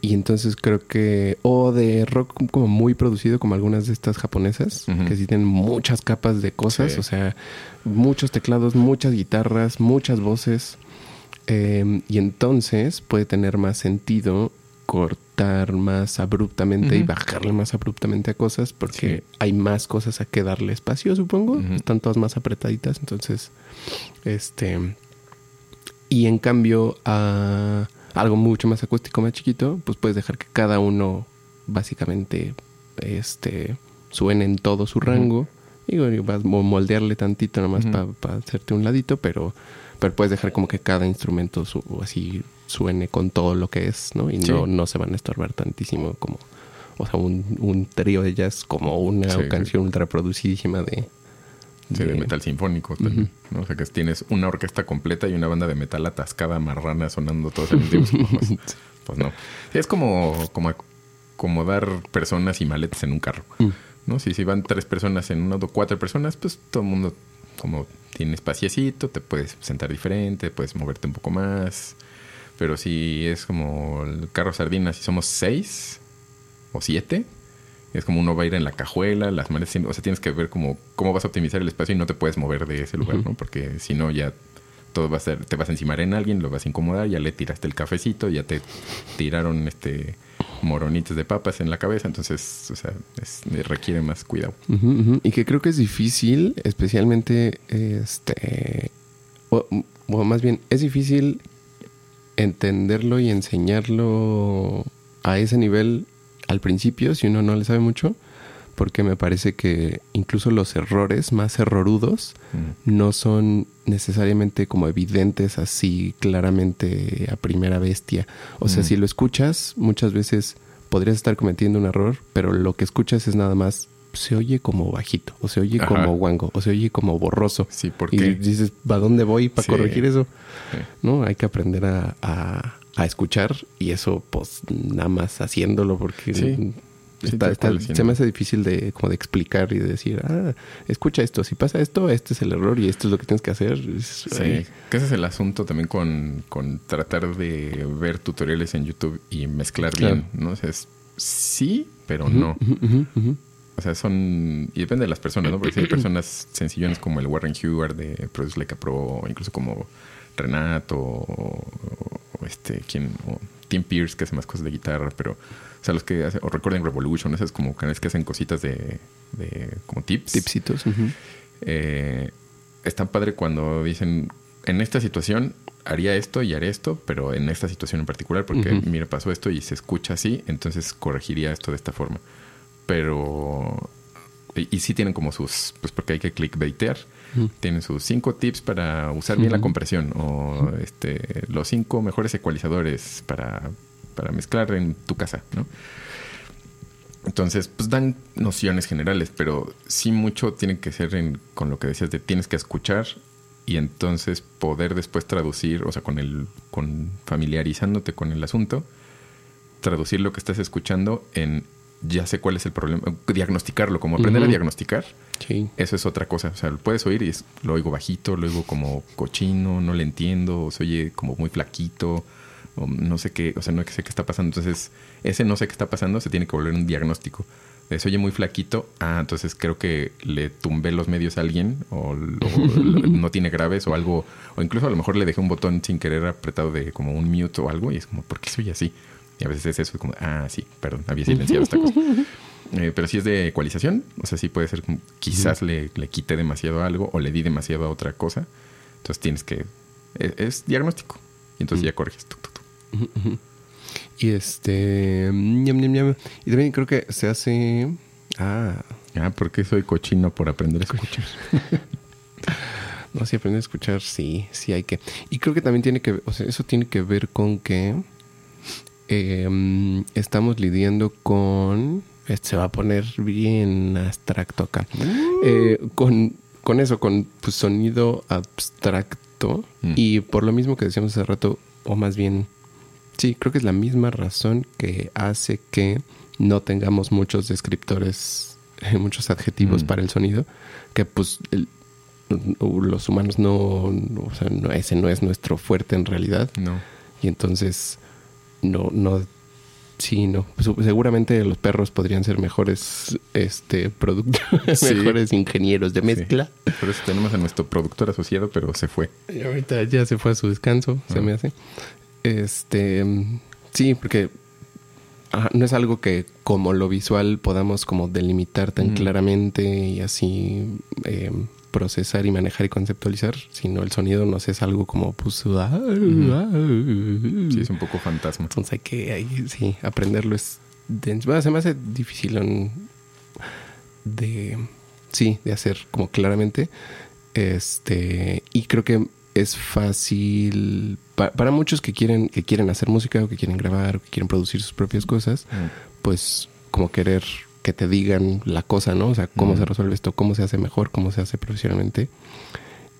y entonces creo que o de rock como muy producido como algunas de estas japonesas que sí tienen muchas capas de cosas Sí. o sea muchos teclados muchas guitarras muchas voces eh, y entonces puede tener más sentido cortar más abruptamente y bajarle más abruptamente a cosas porque Sí. hay más cosas a que darle espacio supongo están todas más apretaditas entonces este y en cambio, a algo mucho más acústico, más chiquito, pues puedes dejar que cada uno básicamente este, suene en todo su rango. Y bueno, vas a moldearle tantito nomás para hacerte un ladito, pero, pero puedes dejar como que cada instrumento su, así suene con todo lo que es, ¿no? Y Sí. no, no se van a estorbar tantísimo como, o sea, un, un trío de jazz como una Sí, canción ultra producidísima de, Sí, de metal sinfónico también, Ujú. ¿no? O sea, que tienes una orquesta completa y una banda de metal atascada, marrana, sonando todos al mismo tiempo. Pues, pues no. Es como, como acomodar personas y maletas en un carro, Mm. ¿no? Si, si van tres personas en uno o cuatro personas, pues todo el mundo como tiene espaciecito, te puedes sentar diferente, puedes moverte un poco más. Pero si es como el carro sardina, si somos seis o siete, es como uno va a ir en la cajuela, las siempre- o sea, tienes que ver cómo, cómo vas a optimizar el espacio y no te puedes mover de ese lugar, ¿no? Porque si no, ya todo va a ser, te vas a encimar en alguien, lo vas a incomodar, ya le tiraste el cafecito, ya te tiraron este moronitos de papas en la cabeza, entonces, o sea, es- requiere más cuidado. Y que creo que es difícil, especialmente, este, o, o más bien, es difícil entenderlo y enseñarlo a ese nivel al principio, si uno no le sabe mucho, porque me parece que incluso los errores más errorudos Mm. no son necesariamente como evidentes así claramente a primera bestia. O sea, Mm. si lo escuchas, muchas veces podrías estar cometiendo un error, pero lo que escuchas es nada más se oye como bajito, o se oye Ajá. como guango, o se oye como borroso. Sí, ¿por y dices, ¿a dónde voy para Sí. corregir eso? Sí. ¿No? Hay que aprender a, a- a escuchar y eso pues nada más haciéndolo porque Sí. Sí, está- tal está- cual, se me hace difícil de como de explicar y de decir, ah, escucha esto, si pasa esto, este es el error y esto es lo que tienes que hacer. Es- Sí, que ese es el asunto también con, con tratar de ver tutoriales en YouTube y mezclar Claro. bien, ¿no? O sea, es sí, pero no. O sea, son... Y depende de las personas, ¿no? Porque si hay personas sencillones como el Warren Heward de Produce Like a Pro, o incluso como Renato, o este, ¿quién? O Tim Pierce, que hace más cosas de guitarra, pero... O sea, los que hacen... O Recording Revolution, esas como canales que hacen cositas de... de como tips. Tipsitos. ujú. Eh, es tan padre cuando dicen, en esta situación, haría esto y haré esto, pero en esta situación en particular, porque Ujú. mira, pasó esto y se escucha así, entonces corregiría esto de esta forma. Pero... Y, y sí tienen como sus... Pues porque hay que clickbaitear. Ujú. Tienen sus cinco tips para usar bien la compresión o este los cinco mejores ecualizadores para, para mezclar en tu casa, ¿no? Entonces, pues dan nociones generales, pero sí mucho tiene que ser en, con lo que decías de tienes que escuchar y entonces poder después traducir, o sea, con el, con familiarizándote con el asunto, traducir lo que estás escuchando en ya sé cuál es el problema, diagnosticarlo, como aprender a diagnosticar, Sí. eso es otra cosa. O sea, lo puedes oír y es- lo oigo bajito, lo oigo como cochino, no le entiendo, o se oye como muy flaquito, o no sé qué, o sea, no sé qué está pasando. Entonces, ese no sé qué está pasando se tiene que volver un diagnóstico. De se oye muy flaquito, ah, entonces creo que le tumbé los medios a alguien, o, lo- no tiene graves, o algo, o incluso a lo mejor le dejé un botón sin querer apretado de como un mute o algo, y es como, ¿por qué se oye así? Y a veces es eso, como, ah, sí, perdón, había silenciado esta cosa. Eh, pero si es de ecualización, o sea, sí puede ser como quizás le, le quité demasiado algo o le di demasiado a otra cosa. Entonces tienes que. Es, es diagnóstico. Y entonces ya corriges. Tu, tu, tu. Y este... Y también creo que se hace... Ah, Ah, ¿por qué soy cochino por aprender a escuchar? no, si aprender a escuchar, sí, sí hay que. Y creo que también tiene que, o sea, eso tiene que ver con que eh, estamos lidiando con, este se va a poner bien abstracto acá, Eh, con, con eso, con pues, sonido abstracto Mm. y por lo mismo que decíamos hace rato, o más bien, sí, creo que es la misma razón que hace que no tengamos muchos descriptores, muchos adjetivos Mm. para el sonido, que pues el- los humanos no, no, o sea, no, ese no es nuestro fuerte en realidad. No. Y entonces, no, no, sí, no. Su- Seguramente los perros podrían ser mejores, este, productores, Sí. mejores ingenieros de mezcla. Sí. Por eso tenemos a nuestro productor asociado, pero se fue. Y ahorita ya se fue a su descanso, se Ah. me hace. Este, sí, porque ajá, no es algo que como lo visual podamos como delimitar tan Mm. claramente y así eh, procesar y manejar y conceptualizar, sino el sonido nos es algo como pues ah, Sí, es un poco fantasma. entonces hay que ahí, sí, aprenderlo es denso. Bueno, se me hace difícil en- de sí, de hacer como claramente. Este, y creo que es fácil pa- para muchos que quieren que quieren hacer música o que quieren grabar o que quieren producir sus propias cosas, Mm. pues como querer que te digan la cosa, ¿no? O sea, cómo Ujú. se resuelve esto, cómo se hace mejor, cómo se hace profesionalmente.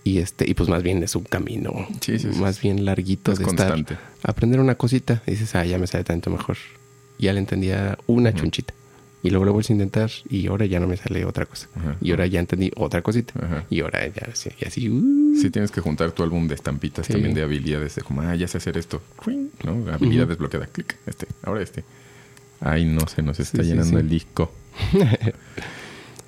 Y este, y pues más bien es un camino Sí, sí, sí. más bien larguito Es de constante. estar aprender una cosita. Y dices, ah, ya me sale tanto mejor. Ya le entendía una Ujú. chunchita. Y luego lo vuelves a intentar y ahora ya no me sale otra cosa. Ajá. Y ahora ya entendí otra cosita. Y ahora ya, y así. uh, Sí, tienes que juntar tu álbum de estampitas también de habilidades, de como, ah, ya sé hacer esto. ¿no? Habilidad desbloqueada. Clic, este, ahora este. Ay, no se nos está Sí, llenando sí. el disco.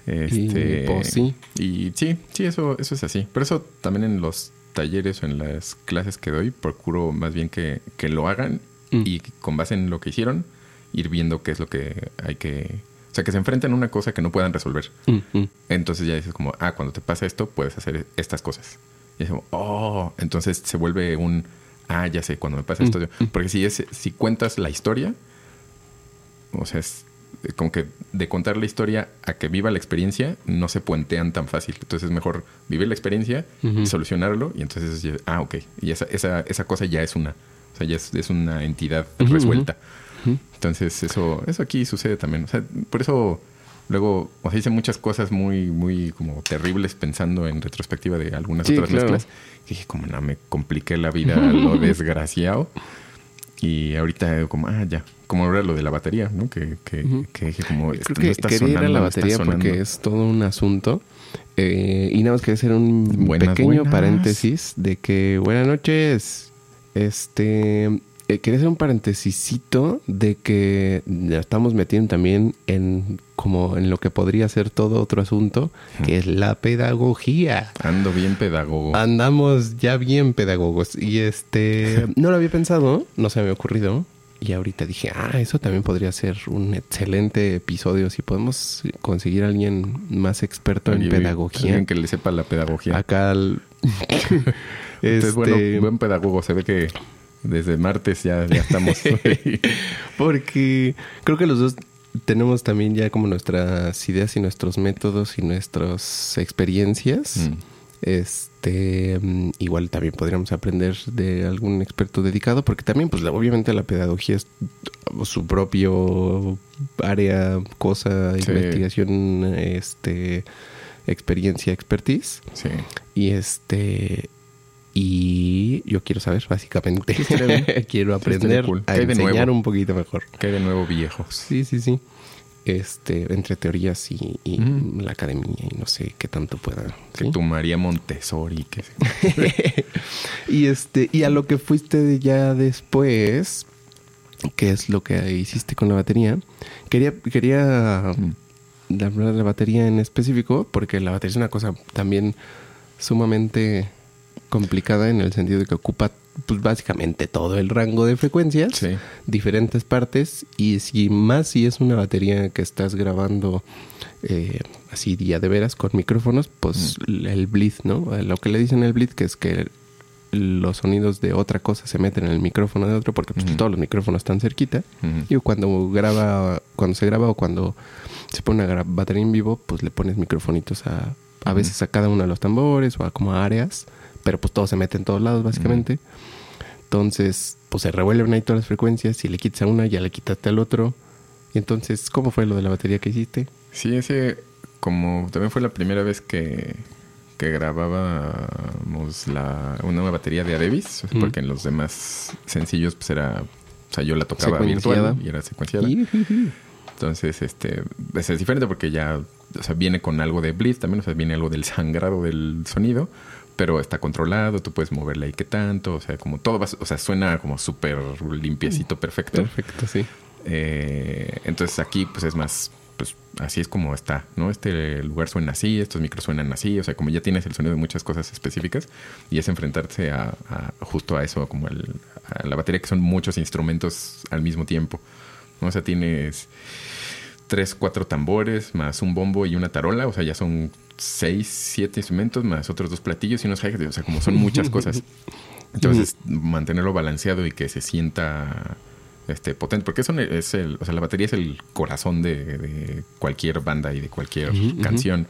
Este, Y, pues, sí. Y sí, sí, eso, eso es así. Por eso también en los talleres o en las clases que doy, procuro más bien que, que lo hagan Mm. y con base en lo que hicieron, ir viendo qué es lo que hay que... O sea, que se enfrenten a una cosa que no puedan resolver. Mm, mm. Entonces ya dices como, ah, cuando te pasa esto, puedes hacer estas cosas. Y es como, oh, entonces se vuelve un, ah, ya sé, cuando me pasa esto. Porque si, es, si cuentas la historia, o sea, es como que de contar la historia a que viva la experiencia, no se puentean tan fácil. Entonces es mejor vivir la experiencia, Ujú. solucionarlo, y entonces, ah, ok. Y esa, esa, esa cosa ya es una, o sea, ya es, es una entidad resuelta. Entonces, eso, eso aquí sucede también. O sea, por eso luego, o sea, hice muchas cosas muy, muy como terribles pensando en retrospectiva de algunas Sí, otras claro. mezclas. Que dije, como no, me compliqué la vida lo desgraciado. Y ahorita como, ah, ya. Como era lo de la batería, ¿no? Que, que, que dije como, Creo no que está quería ir a la no batería porque es todo un asunto. Eh, y nada más quería hacer un Buenas, pequeño buenas. paréntesis de que buenas noches. Este eh, quería hacer un paréntesisito de que ya estamos metiendo también en como en lo que podría ser todo otro asunto, que es la pedagogía. Ando bien pedagogo. Andamos ya bien pedagogos. Y este no lo había pensado, no se me había ocurrido. Y ahorita dije, ah, eso también podría ser un excelente episodio. Si podemos conseguir a alguien más experto en pedagogía. Alguien que le sepa la pedagogía. Acá al- Entonces, bueno, Este- buen pedagogo. Se ve que desde martes ya, ya estamos. Porque creo que los dos tenemos también ya como nuestras ideas y nuestros métodos y nuestras experiencias. Mm. Este, mm, igual también podríamos aprender de algún experto dedicado, porque también, pues, obviamente la pedagogía es su propio área, cosa, Sí. investigación, este, experiencia, expertise. Sí. Y este, y yo quiero saber, básicamente, quiero aprender cool. a ¿Qué hay de enseñar un poquito mejor. ¿Qué hay de nuevo viejos? Sí, sí, sí. Este, entre teorías y, la academia y no sé qué tanto pueda. Que tu María Montessori. Que se- y este, y a lo que fuiste ya después, ¿qué es lo que hiciste con la batería? Quería, quería Mm. hablar de la batería en específico, porque la batería es una cosa también sumamente complicada en el sentido de que ocupa pues básicamente todo el rango de frecuencias, Sí. diferentes partes, y si más si es una batería que estás grabando eh, así día de veras con micrófonos, pues el bleed, ¿no? Lo que le dicen el bleed, que es que los sonidos de otra cosa se meten en el micrófono de otro, porque pues, todos los micrófonos están cerquita. Y cuando graba, cuando se graba o cuando se pone una batería en vivo, pues le pones microfonitos a, a veces a cada uno de los tambores o a como a áreas, pero pues todo se mete en todos lados básicamente. Entonces, pues se revuelven ahí todas las frecuencias y le quitas a una, ya le quitaste al otro. Y entonces, ¿cómo fue lo de la batería que hiciste? Sí, ese como también fue la primera vez que, que grabábamos la, una batería de Adebis, Mm. porque en los demás sencillos pues era, o sea, yo la tocaba virtual y era secuenciada. Entonces, este, pues, es diferente porque ya, o sea, viene con algo de blitz también, o sea, viene algo del sangrado del sonido, pero está controlado, tú puedes moverle ahí que tanto, o sea, como todo va, o sea, suena como súper limpiecito, perfecto. Perfecto, sí. Eh, entonces aquí pues es más, pues así es como está, ¿no? Este lugar suena así, estos micros suenan así, o sea, como ya tienes el sonido de muchas cosas específicas y es enfrentarse a, a- justo a eso, como el- a la batería que son muchos instrumentos al mismo tiempo, ¿no? O sea, tienes tres, cuatro tambores, más un bombo y una tarola, o sea, ya son seis, siete instrumentos, más otros dos platillos y unos hi o sea, como son muchas cosas. Entonces, mantenerlo balanceado y que se sienta este potente, porque eso es el, o sea, la batería es el corazón de, de cualquier banda y de cualquier canción.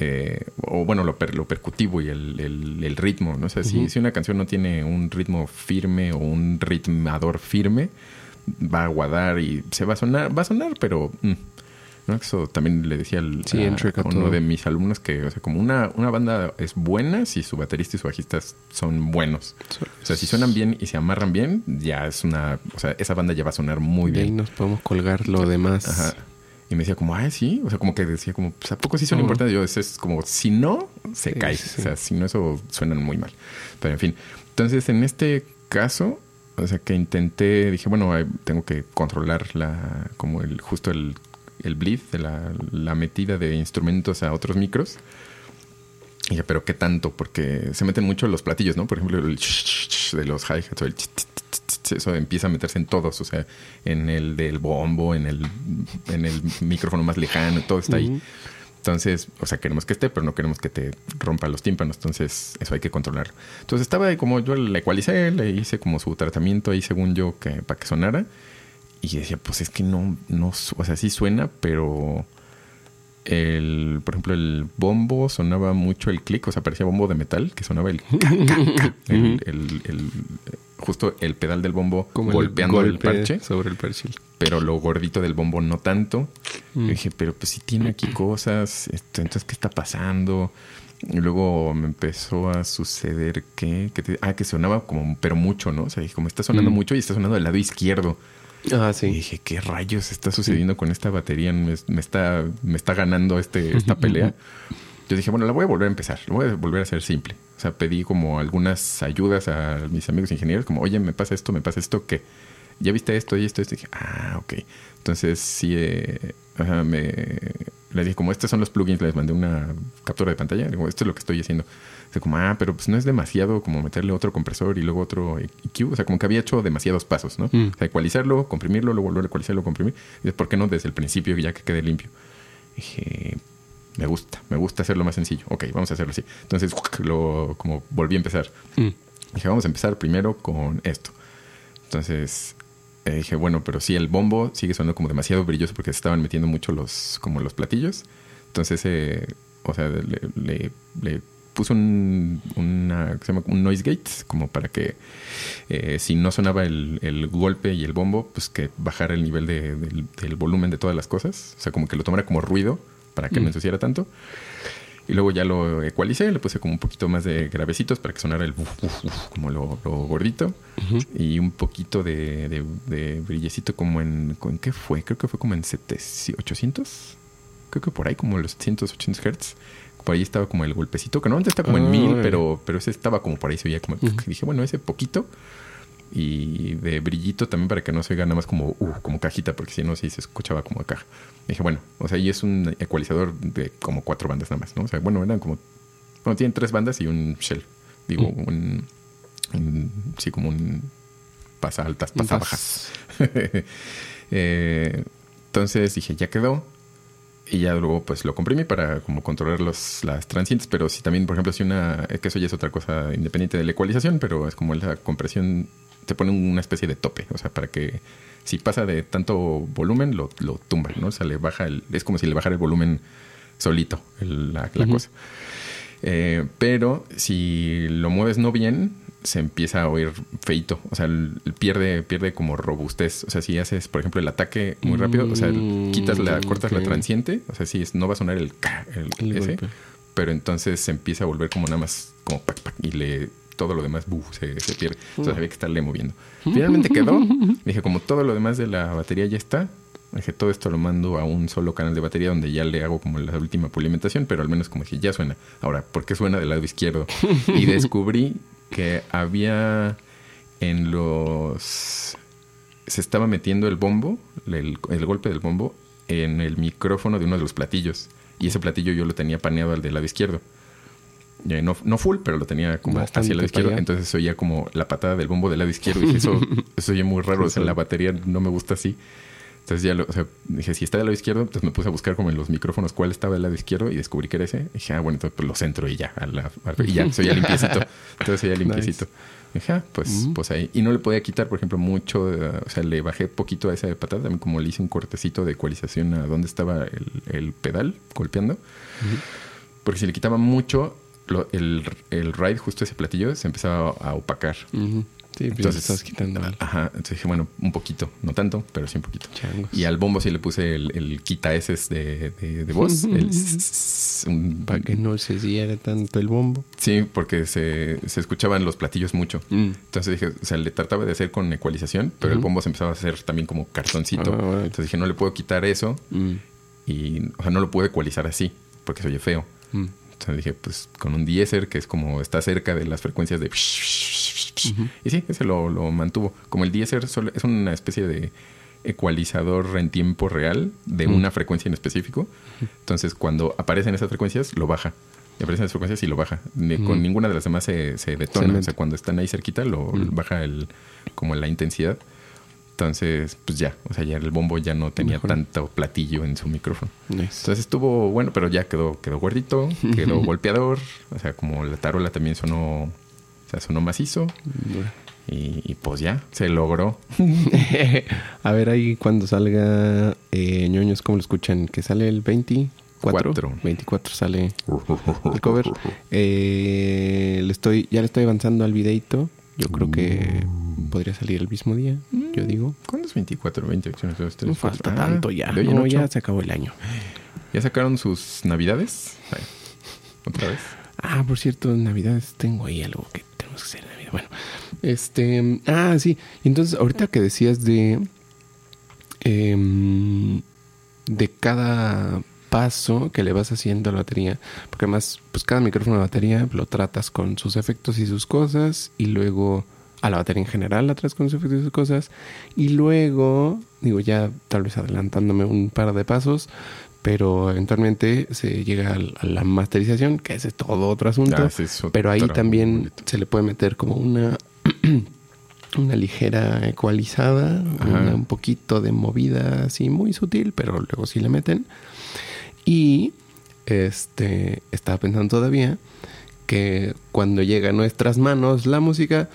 Eh, o bueno, lo, per- lo percutivo y el, el- el ritmo, ¿no? O sea, si, si una canción no tiene un ritmo firme o un ritmador firme, va a aguadar y se va a sonar, va a sonar, pero mm, ¿no? eso también le decía al, Sí, a- uno de mis alumnos que, o sea, como una, una banda es buena si su baterista y su bajista son buenos. O sea, si suenan bien y se amarran bien, ya es una, o sea, esa banda ya va a sonar muy de ahí bien. nos podemos colgar lo demás. Ajá. Y me decía como, ah, sí. O sea, como que decía como, pues, ¿a poco sí son importantes? Yo, es, es como, si no, se Sí, cae. O sea, si no, eso suenan muy mal. Pero en fin. Entonces, en este caso, o sea, que intenté, dije, bueno, ay, tengo que controlar la, como el, justo el, el bleed, de la, la metida de instrumentos a otros micros. Y dije, pero ¿qué tanto? Porque se meten mucho los platillos, ¿no? Por ejemplo, el de los hi-hats o el eso empieza a meterse en todos, o sea, en el del bombo, en el, en el micrófono más lejano, todo está ahí. Ujú. Entonces, o sea, queremos que esté, pero no queremos que te rompa los tímpanos. Entonces, eso hay que controlarlo. Entonces, estaba ahí como yo le ecualicé, le hice como su tratamiento ahí, según yo, que para que sonara. Y decía, pues es que no, no, o sea, sí suena, pero el, por ejemplo, el bombo sonaba mucho el clic, o sea, parecía bombo de metal, que sonaba el, el, el- el- justo el pedal del bombo Como golpeando el, parche sobre el parche. pero lo gordito del bombo no tanto. Mm. Y dije, pero pues sí tiene aquí cosas, este, entonces, ¿qué está pasando? Y luego me empezó a suceder que, que te- ah, que sonaba como, pero mucho, ¿no? O sea, dije, como está sonando Mm. mucho y está sonando del lado izquierdo. Ah, Y sí. dije, ¿qué rayos está sucediendo con esta batería? Me, me está, me está ganando este, esta pelea. Yo dije, bueno, la voy a volver a empezar, la voy a volver a hacer simple. O sea, pedí como algunas ayudas a mis amigos ingenieros, como, oye, me pasa esto, me pasa esto, ¿qué? ¿Ya viste esto y esto? esto? Y dije, ah, ok. Entonces, sí, eh, ajá, me, les dije, como estos son los plugins, les mandé una captura de pantalla. Digo, esto es lo que estoy haciendo. O sea, como, ah, pero pues no es demasiado como meterle otro compresor y luego otro EQ. O sea, como que había hecho demasiados pasos, ¿no? Mm. O sea, ecualizarlo, comprimirlo, luego volver a ecualizarlo, comprimir. Y ¿por qué no desde el principio ya que quede limpio? Dije, me gusta, me gusta hacerlo más sencillo. Ok, vamos a hacerlo así. Entonces, lo, como volví a empezar. Mm. Dije, vamos a empezar primero con esto. Entonces, eh, dije, bueno, pero sí, el bombo sigue sonando como demasiado brilloso porque se estaban metiendo mucho los, como los platillos. Entonces, eh, o sea, le, le, le puse un, una, ¿qué se llama? un noise gate, como para que eh, si no sonaba el, el golpe y el bombo, pues que bajara el nivel de- del, del volumen de todas las cosas. O sea, como que lo tomara como ruido para que Mm. no ensuciara tanto. Y luego ya lo ecualicé, le puse como un poquito más de gravecitos para que sonara el buf, buf, buf, como lo, lo gordito. Y un poquito de, de, de brillecito como en... ¿En qué fue? Creo que fue como en 700, 800. Creo que por ahí como los 700, 800 hertz. Por ahí estaba como el golpecito, que normalmente está como en 1000, órale. pero, pero ese estaba como por ahí, se oía como... Dije, bueno, ese poquito. Y de brillito también para que no se oiga nada más como, uh, como cajita, porque si no, sí se escuchaba como caja. Dije, bueno, o sea, y es un ecualizador de como cuatro bandas nada más, ¿no? O sea, bueno, eran como... Bueno, tienen tres bandas y un shell. Digo, Mm. un, un- Sí, como un... Pasa altas, pasa pas- bajas. Eh, entonces dije, ya quedó. Y ya luego pues lo comprimí para como controlar los, las transientes, pero si también, por ejemplo, si una, que eso ya es otra cosa independiente de la ecualización, pero es como la compresión, te pone una especie de tope, o sea, para que si pasa de tanto volumen, lo, lo tumba, ¿no? O sea, le baja el, es como si le bajara el volumen solito, el- la, la cosa. Eh, pero si lo mueves no bien, se empieza a oír feito. O sea, el- el pierde, pierde como robustez. O sea, si haces, por ejemplo, el ataque muy rápido, o sea, Mm, quitas la, cortas la transiente, o sea, sí, es- no va a sonar el, el, El ese, golpe. pero entonces se empieza a volver como nada más, como pac, pac, y le todo lo demás buf, se, se pierde. Entonces había que estarle moviendo. Finalmente quedó. Dije, como todo lo demás de la batería ya está, dije, todo esto lo mando a un solo canal de batería donde ya le hago como la última pulimentación, pero al menos como dije, ya suena. Ahora, ¿por qué suena del lado izquierdo? Y descubrí que había en los... Se estaba metiendo el bombo, el, el golpe del bombo, en el micrófono de uno de los platillos. Y ese platillo yo lo tenía paneado al del lado izquierdo. No, no full, pero lo tenía como Bastante hacia el lado izquierdo. allá. Entonces se oía como la patada del bombo del lado izquierdo. Y dije, eso, eso oye muy raro. O sea, la batería no me gusta así. Entonces ya lo, o sea, dije, si está del lado izquierdo, entonces me puse a buscar como en los micrófonos cuál estaba del lado izquierdo y descubrí que era ese. Y dije, ah, bueno, entonces pues lo centro y ya, a la- a- y ya, soy ya limpiecito. Entonces soy ya limpiecito. Dije, ah, pues, Mm. pues ahí. Y no le podía quitar, por ejemplo, mucho, eh, o sea, le bajé poquito a esa patada, también como le hice un cortecito de ecualización a donde estaba el, el pedal golpeando. Porque si le quitaba mucho, lo- el, el ride, justo ese platillo, se empezaba a opacar. Ujú. Sí, pues Entonces, estás quitando Ajá, entonces dije, bueno, un poquito, no tanto, pero sí un poquito. changos. Y al bombo sí le puse el, el quita S de, de, de voz. el un- Para que no se siguiera tanto el bombo. Sí, porque se, se escuchaban los platillos mucho. Mm. Entonces dije, o sea, le trataba de hacer con ecualización, pero el Ujú. bombo se empezaba a hacer también como cartoncito. Ah, órale. Entonces dije, no le puedo quitar eso Mm. y, o sea, no lo puedo ecualizar así, porque se oye feo. Mm. Entonces dije, pues con un diéser que es como está cerca de las frecuencias de... Y sí, ese lo, lo mantuvo. Como el diéser solo- es una especie de ecualizador en tiempo real de una frecuencia en específico. Entonces cuando aparecen esas frecuencias, lo baja. Y aparecen esas frecuencias y lo baja. Ni- Con Mm. ninguna de las demás se, se detona. o sea, cuando están ahí cerquita, lo Mm. baja el como la intensidad. Entonces, pues ya, o sea, ya el bombo ya no tenía Mejor. tanto platillo en su micrófono. Nice. Entonces estuvo bueno, pero ya quedó, quedó gordito, quedó golpeador. O sea, como la tarola también sonó, o sea, sonó macizo. Y, y pues ya, se logró. A ver ahí cuando salga eh, ñoños, ¿cómo lo escuchan? Que sale el 24. Cuatro. 24 sale el cover. Eh, le estoy, ya le estoy avanzando al videito. Yo creo que podría salir el mismo día, yo digo. ¿Cuándo es 24, 20, 2, 3, No falta tanto ya. en No, ya se acabó el año. ¿Ya sacaron sus navidades? Otra vez. Ah, por cierto, Navidades tengo ahí algo que tenemos que hacer en Navidad. Bueno, este. Ah, sí. Entonces, ahorita que decías de. em, de cada paso que le vas haciendo a la batería. Porque además, pues cada micrófono de batería lo tratas con sus efectos y sus cosas. Y luego a la batería en general la tratas con sus efectos y sus cosas. Y luego, digo, ya tal vez adelantándome un par de pasos. Pero eventualmente se llega a la masterización, que ese es todo otro asunto. Ah, es Pero ahí otro también se le puede meter como una, una ligera ecualizada, una- un poquito de movida así muy sutil, pero luego sí le meten. Y este, estaba pensando todavía que cuando llega a nuestras manos la música,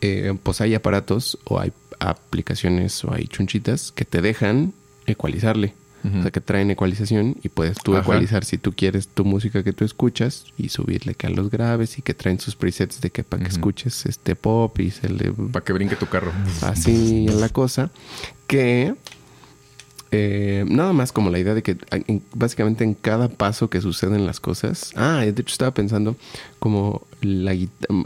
eh, pues hay aparatos o hay aplicaciones o hay chunchitas que te dejan ecualizarle. O sea, que traen ecualización y puedes tú Ajá. ecualizar si tú quieres tu música que tú escuchas y subirle que a los graves y que traen sus presets de que para que escuches este pop y se le Para que brinque tu carro. así la cosa que eh, nada más como la idea de que en- básicamente en cada paso que suceden las cosas. Ah de hecho estaba pensando como la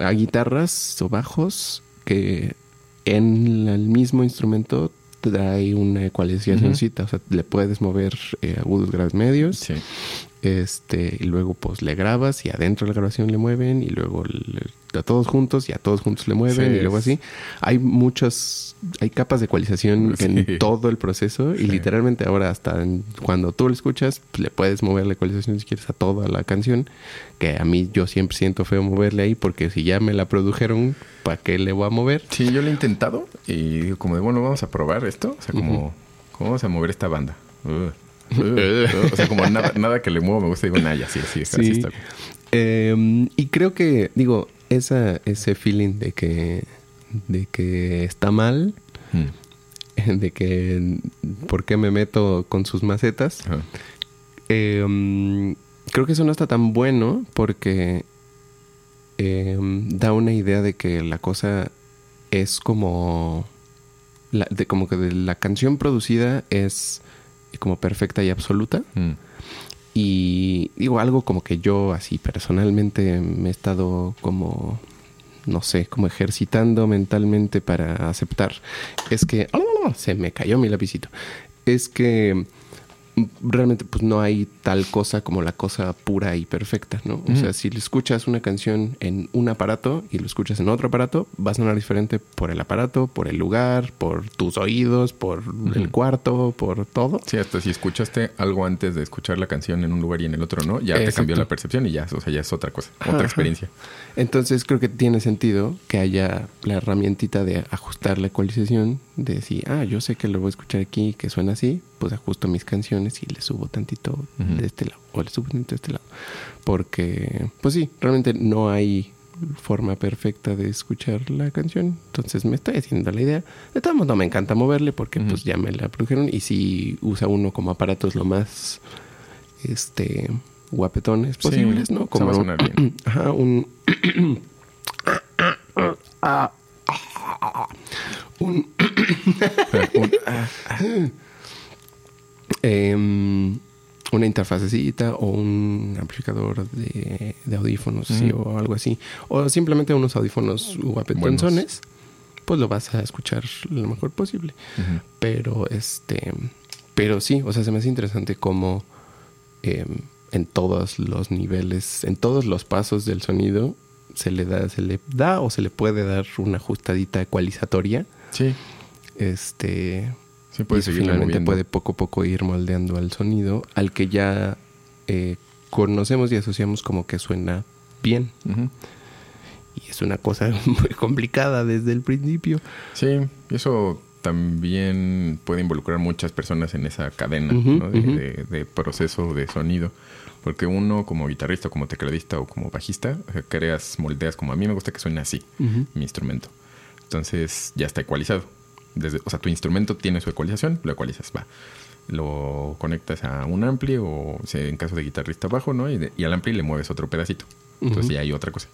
a guitarras o bajos que en el mismo instrumento trae una ecualizacióncita o sea le puedes mover eh, agudos graves medios. Sí. Este y luego pues le grabas y adentro de la grabación le mueven y luego le- a todos juntos y a todos juntos le mueven Sí, y luego así hay muchas hay capas de ecualización Sí. en todo el proceso y Sí. literalmente ahora hasta en- cuando tú lo escuchas pues, le puedes mover la ecualización si quieres a toda la canción que a mí yo siempre siento feo moverle ahí porque si ya me la produjeron ¿para qué le voy a mover? Sí, yo lo he intentado y digo como de, bueno, vamos a probar esto. O sea, como, ¿cómo vamos a mover esta banda? Ugh. O sea, como nada, nada que le mueva me gusta. Digo, nah, ya sí, sí, así Sí. está. Eh, y creo que, digo, esa, ese feeling de que, de que está mal, Mm. de que por qué me meto con sus macetas, eh, creo que eso no está tan bueno porque eh, da una idea de que la cosa es como, la, de, como que de la canción producida es como perfecta y absoluta. Mm. Y digo algo como que yo así personalmente me he estado como, no sé, como ejercitando mentalmente para aceptar. Es que ¡ah! se me cayó mi lapicito. Es que realmente pues no hay tal cosa como la cosa pura y perfecta, ¿no? O sea, si escuchas una canción en un aparato y lo escuchas en otro aparato, va a sonar diferente por el aparato, por el lugar, por tus oídos, por el cuarto, por todo. Sí, hasta si escuchaste algo antes de escuchar la canción en un lugar y en el otro no, ya te cambió la percepción y ya, o sea, ya es otra cosa, Ajá, otra ajá. experiencia. Entonces creo que tiene sentido que haya la herramientita de ajustar la ecualización, de decir, ah, yo sé que lo voy a escuchar aquí, que suena así, pues ajusto mis canciones y le subo tantito de este lado, o le subo tantito de este lado. Porque, pues sí, realmente no hay forma perfecta de escuchar la canción. Entonces me estoy haciendo la idea. De todos modos no me encanta moverle porque pues ya me la produjeron. Y si usa uno como aparatos lo más este guapetones Sí, posibles, ¿no? Como va a un- sonar bien. Ajá, un un em, una interfacecita o un amplificador de, de audífonos sí, o algo así. O simplemente unos audífonos guapetonzones. Pues lo vas a escuchar lo mejor posible. Pero este. Pero sí, o sea, se me hace interesante cómo em, en todos los niveles, en todos los pasos del sonido, se le da, se le da o se le puede dar una ajustadita ecualizatoria. Sí, Este. Sí y finalmente moviendo. puede poco a poco ir moldeando al sonido, al que ya eh, conocemos y asociamos como que suena bien. Y es una cosa muy complicada desde el principio. Sí, y eso también puede involucrar muchas personas en esa cadena de, de- de proceso de sonido. Porque uno como guitarrista, como tecladista o como bajista, creas, moldeas como a mí me gusta que suene así mi instrumento. Entonces ya está ecualizado. Desde, o sea, tu instrumento tiene su ecualización, lo ecualizas, va. Lo conectas a un ampli o en caso de guitarrista bajo, ¿no? Y, de- y al ampli le mueves otro pedacito. Entonces ya hay otra cosa.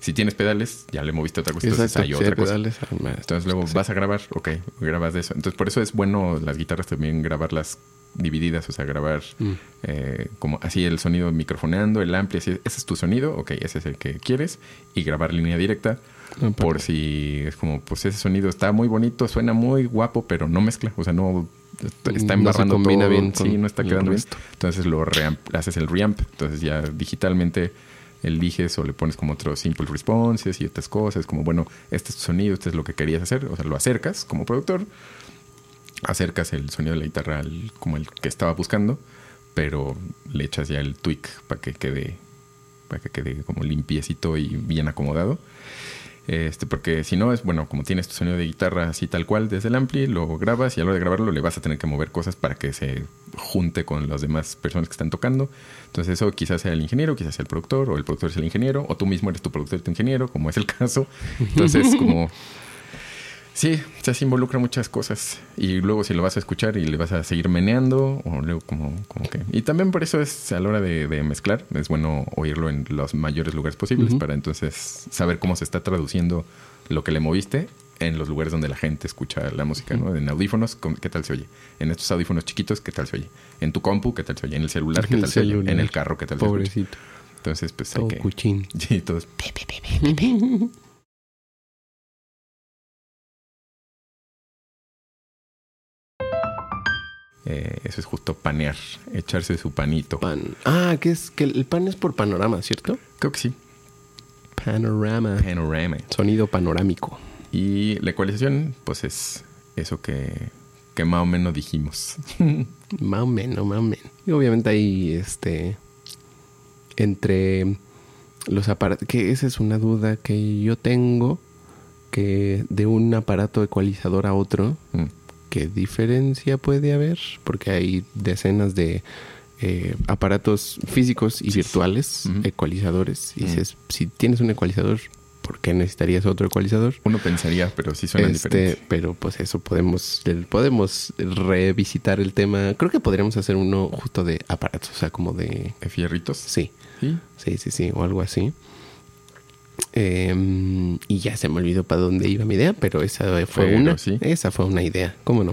Si tienes pedales, ya le moviste otra cosa. Entonces Exacto, hay sí, otra cosa. pedales. Entonces luego vas a grabar, ok, grabas de eso. Entonces por eso es bueno las guitarras también grabarlas divididas, o sea, grabar Mm. eh, como así el sonido microfoneando, el ampli, así, ese es tu sonido, ok, ese es el que quieres, y grabar línea directa Por si es como, pues ese sonido está muy bonito, suena muy guapo, pero no mezcla, o sea, no está No se embarrando combina todo, bien sí, no está quedando bien. Entonces lo reamp, haces el reamp, entonces ya digitalmente eliges o le pones como otros simple responses y otras cosas, como bueno, este es tu sonido, este es lo que querías hacer, o sea, lo acercas como productor, acercas el sonido de la guitarra al, como el que estaba buscando, pero le echas ya el tweak para que quede para que quede como limpiecito y bien acomodado. Este, porque si no es, bueno, como tienes tu sonido de guitarra así tal cual desde el ampli, lo grabas y a la hora de grabarlo le vas a tener que mover cosas para que se junte con las demás personas que están tocando. Entonces eso quizás sea el ingeniero, quizás sea el productor, o el productor es el ingeniero, o tú mismo eres tu productor y tu ingeniero, como es el caso. Entonces, como Sí, o sea, se involucra muchas cosas. Y luego si lo vas a escuchar y le vas a seguir meneando, o luego como, como que... Y también por eso es a la hora de, de mezclar, es bueno oírlo en los mayores lugares posibles para entonces saber cómo se está traduciendo lo que le moviste en los lugares donde la gente escucha la música, ¿no? En audífonos, ¿cómo- ¿qué tal se oye? En estos audífonos chiquitos, ¿qué tal se oye? En tu compu, ¿qué tal se oye? En el celular, ¿qué tal se oye? En el carro, ¿qué tal se escucha? Pobrecito. Entonces, pues hay Todo que... cuchín. Sí, eh, eso es justo panear, echarse su panito. Pan. Ah, que es que el pan es por panorama, ¿cierto? Creo que sí. Panorama. Panorama. Sonido panorámico. Y la ecualización, pues es eso que, que más o menos dijimos. Más o menos, más o menos. Y obviamente hay este. Entre los aparatos. Que esa es una duda que yo tengo. Que de un aparato ecualizador a otro. Mm. ¿Qué diferencia puede haber? Porque hay decenas de eh, aparatos físicos y virtuales, ecualizadores. Y dices, si tienes un ecualizador, ¿por qué necesitarías otro ecualizador? Uno pensaría, pero sí suenan Este, diferentes. pero pues eso podemos podemos revisitar el tema. Creo que podríamos hacer uno justo de aparatos, o sea, como de ¿De fierritos? sí, Sí. sí, sí, sí, o algo así. Em, y ya se me olvidó para dónde iba mi idea, pero esa fue Pero una. sí. Esa fue una idea, ¿cómo no?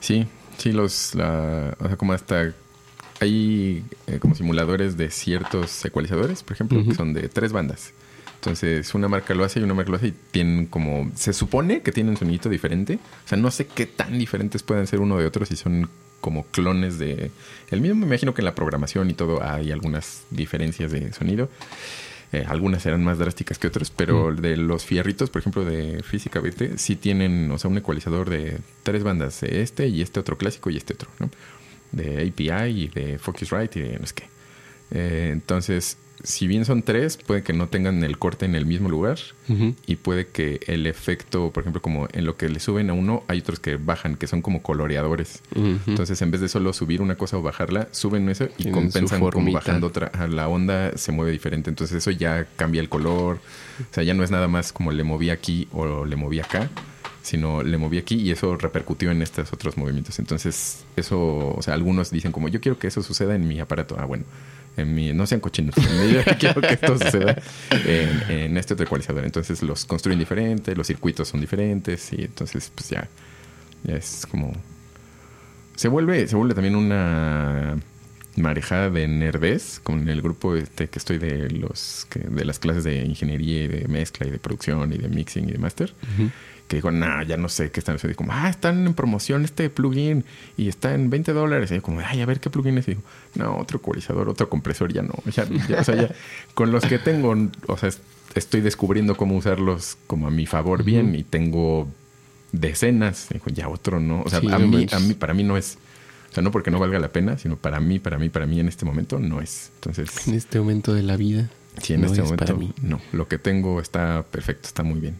Sí, sí, los, la, o sea, como hasta hay eh, como simuladores de ciertos ecualizadores, por ejemplo, que son de tres bandas. Entonces, una marca lo hace y una marca lo hace y tienen como, se supone que tienen sonido diferente. O sea, no sé qué tan diferentes pueden ser uno de otro si son como clones de el mismo. Me imagino que en la programación y todo hay algunas diferencias de sonido. Eh, algunas serán más drásticas que otras, pero de los fierritos, por ejemplo, de Física BT, sí tienen, o sea, un ecualizador de tres bandas, de este y este otro clásico y este otro, ¿no? De API y de Focusrite y de no sé qué. Eh, entonces, si bien son tres, puede que no tengan el corte en el mismo lugar y puede que el efecto, por ejemplo, como en lo que le suben a uno, hay otros que bajan, que son como coloreadores. Entonces, en vez de solo subir una cosa o bajarla, suben eso y compensan como bajando otra. Ajá, La onda se mueve diferente. Entonces, eso ya cambia el color. O sea, ya no es nada más como le moví aquí o le moví acá, sino le moví aquí y eso repercutió en estos otros movimientos. Entonces, eso, o sea, algunos dicen como yo quiero que eso suceda en mi aparato. Ah, bueno. No sean cochinos. En mi- quiero que esto suceda en, este otro ecualizador. Entonces los construyen diferente, los circuitos son diferentes y entonces pues ya, es como se vuelve, se vuelve también una marejada de nerdez con el grupo este que estoy de los que, de las clases de ingeniería y de mezcla y de producción y de mixing y de master. Que digo, no, ya no sé qué están haciendo. Y como, ah, están en promoción este plugin y está en 20 dólares. Y yo como, ay, a ver qué plugin es. Y digo, no, otro ecualizador, otro compresor, ya no. Ya, ya, o sea, ya con los que tengo, o sea, es- estoy descubriendo cómo usarlos como a mi favor bien y tengo decenas. Y digo, ya otro no. O sea, Sí, a, mí, manches. a mí, para mí no es. O sea, no porque no valga la pena, sino para mí, para mí, para mí en este momento no es. Entonces, En este momento de la vida. sí, en no este es momento para mí. no. Lo que tengo está perfecto, está muy bien.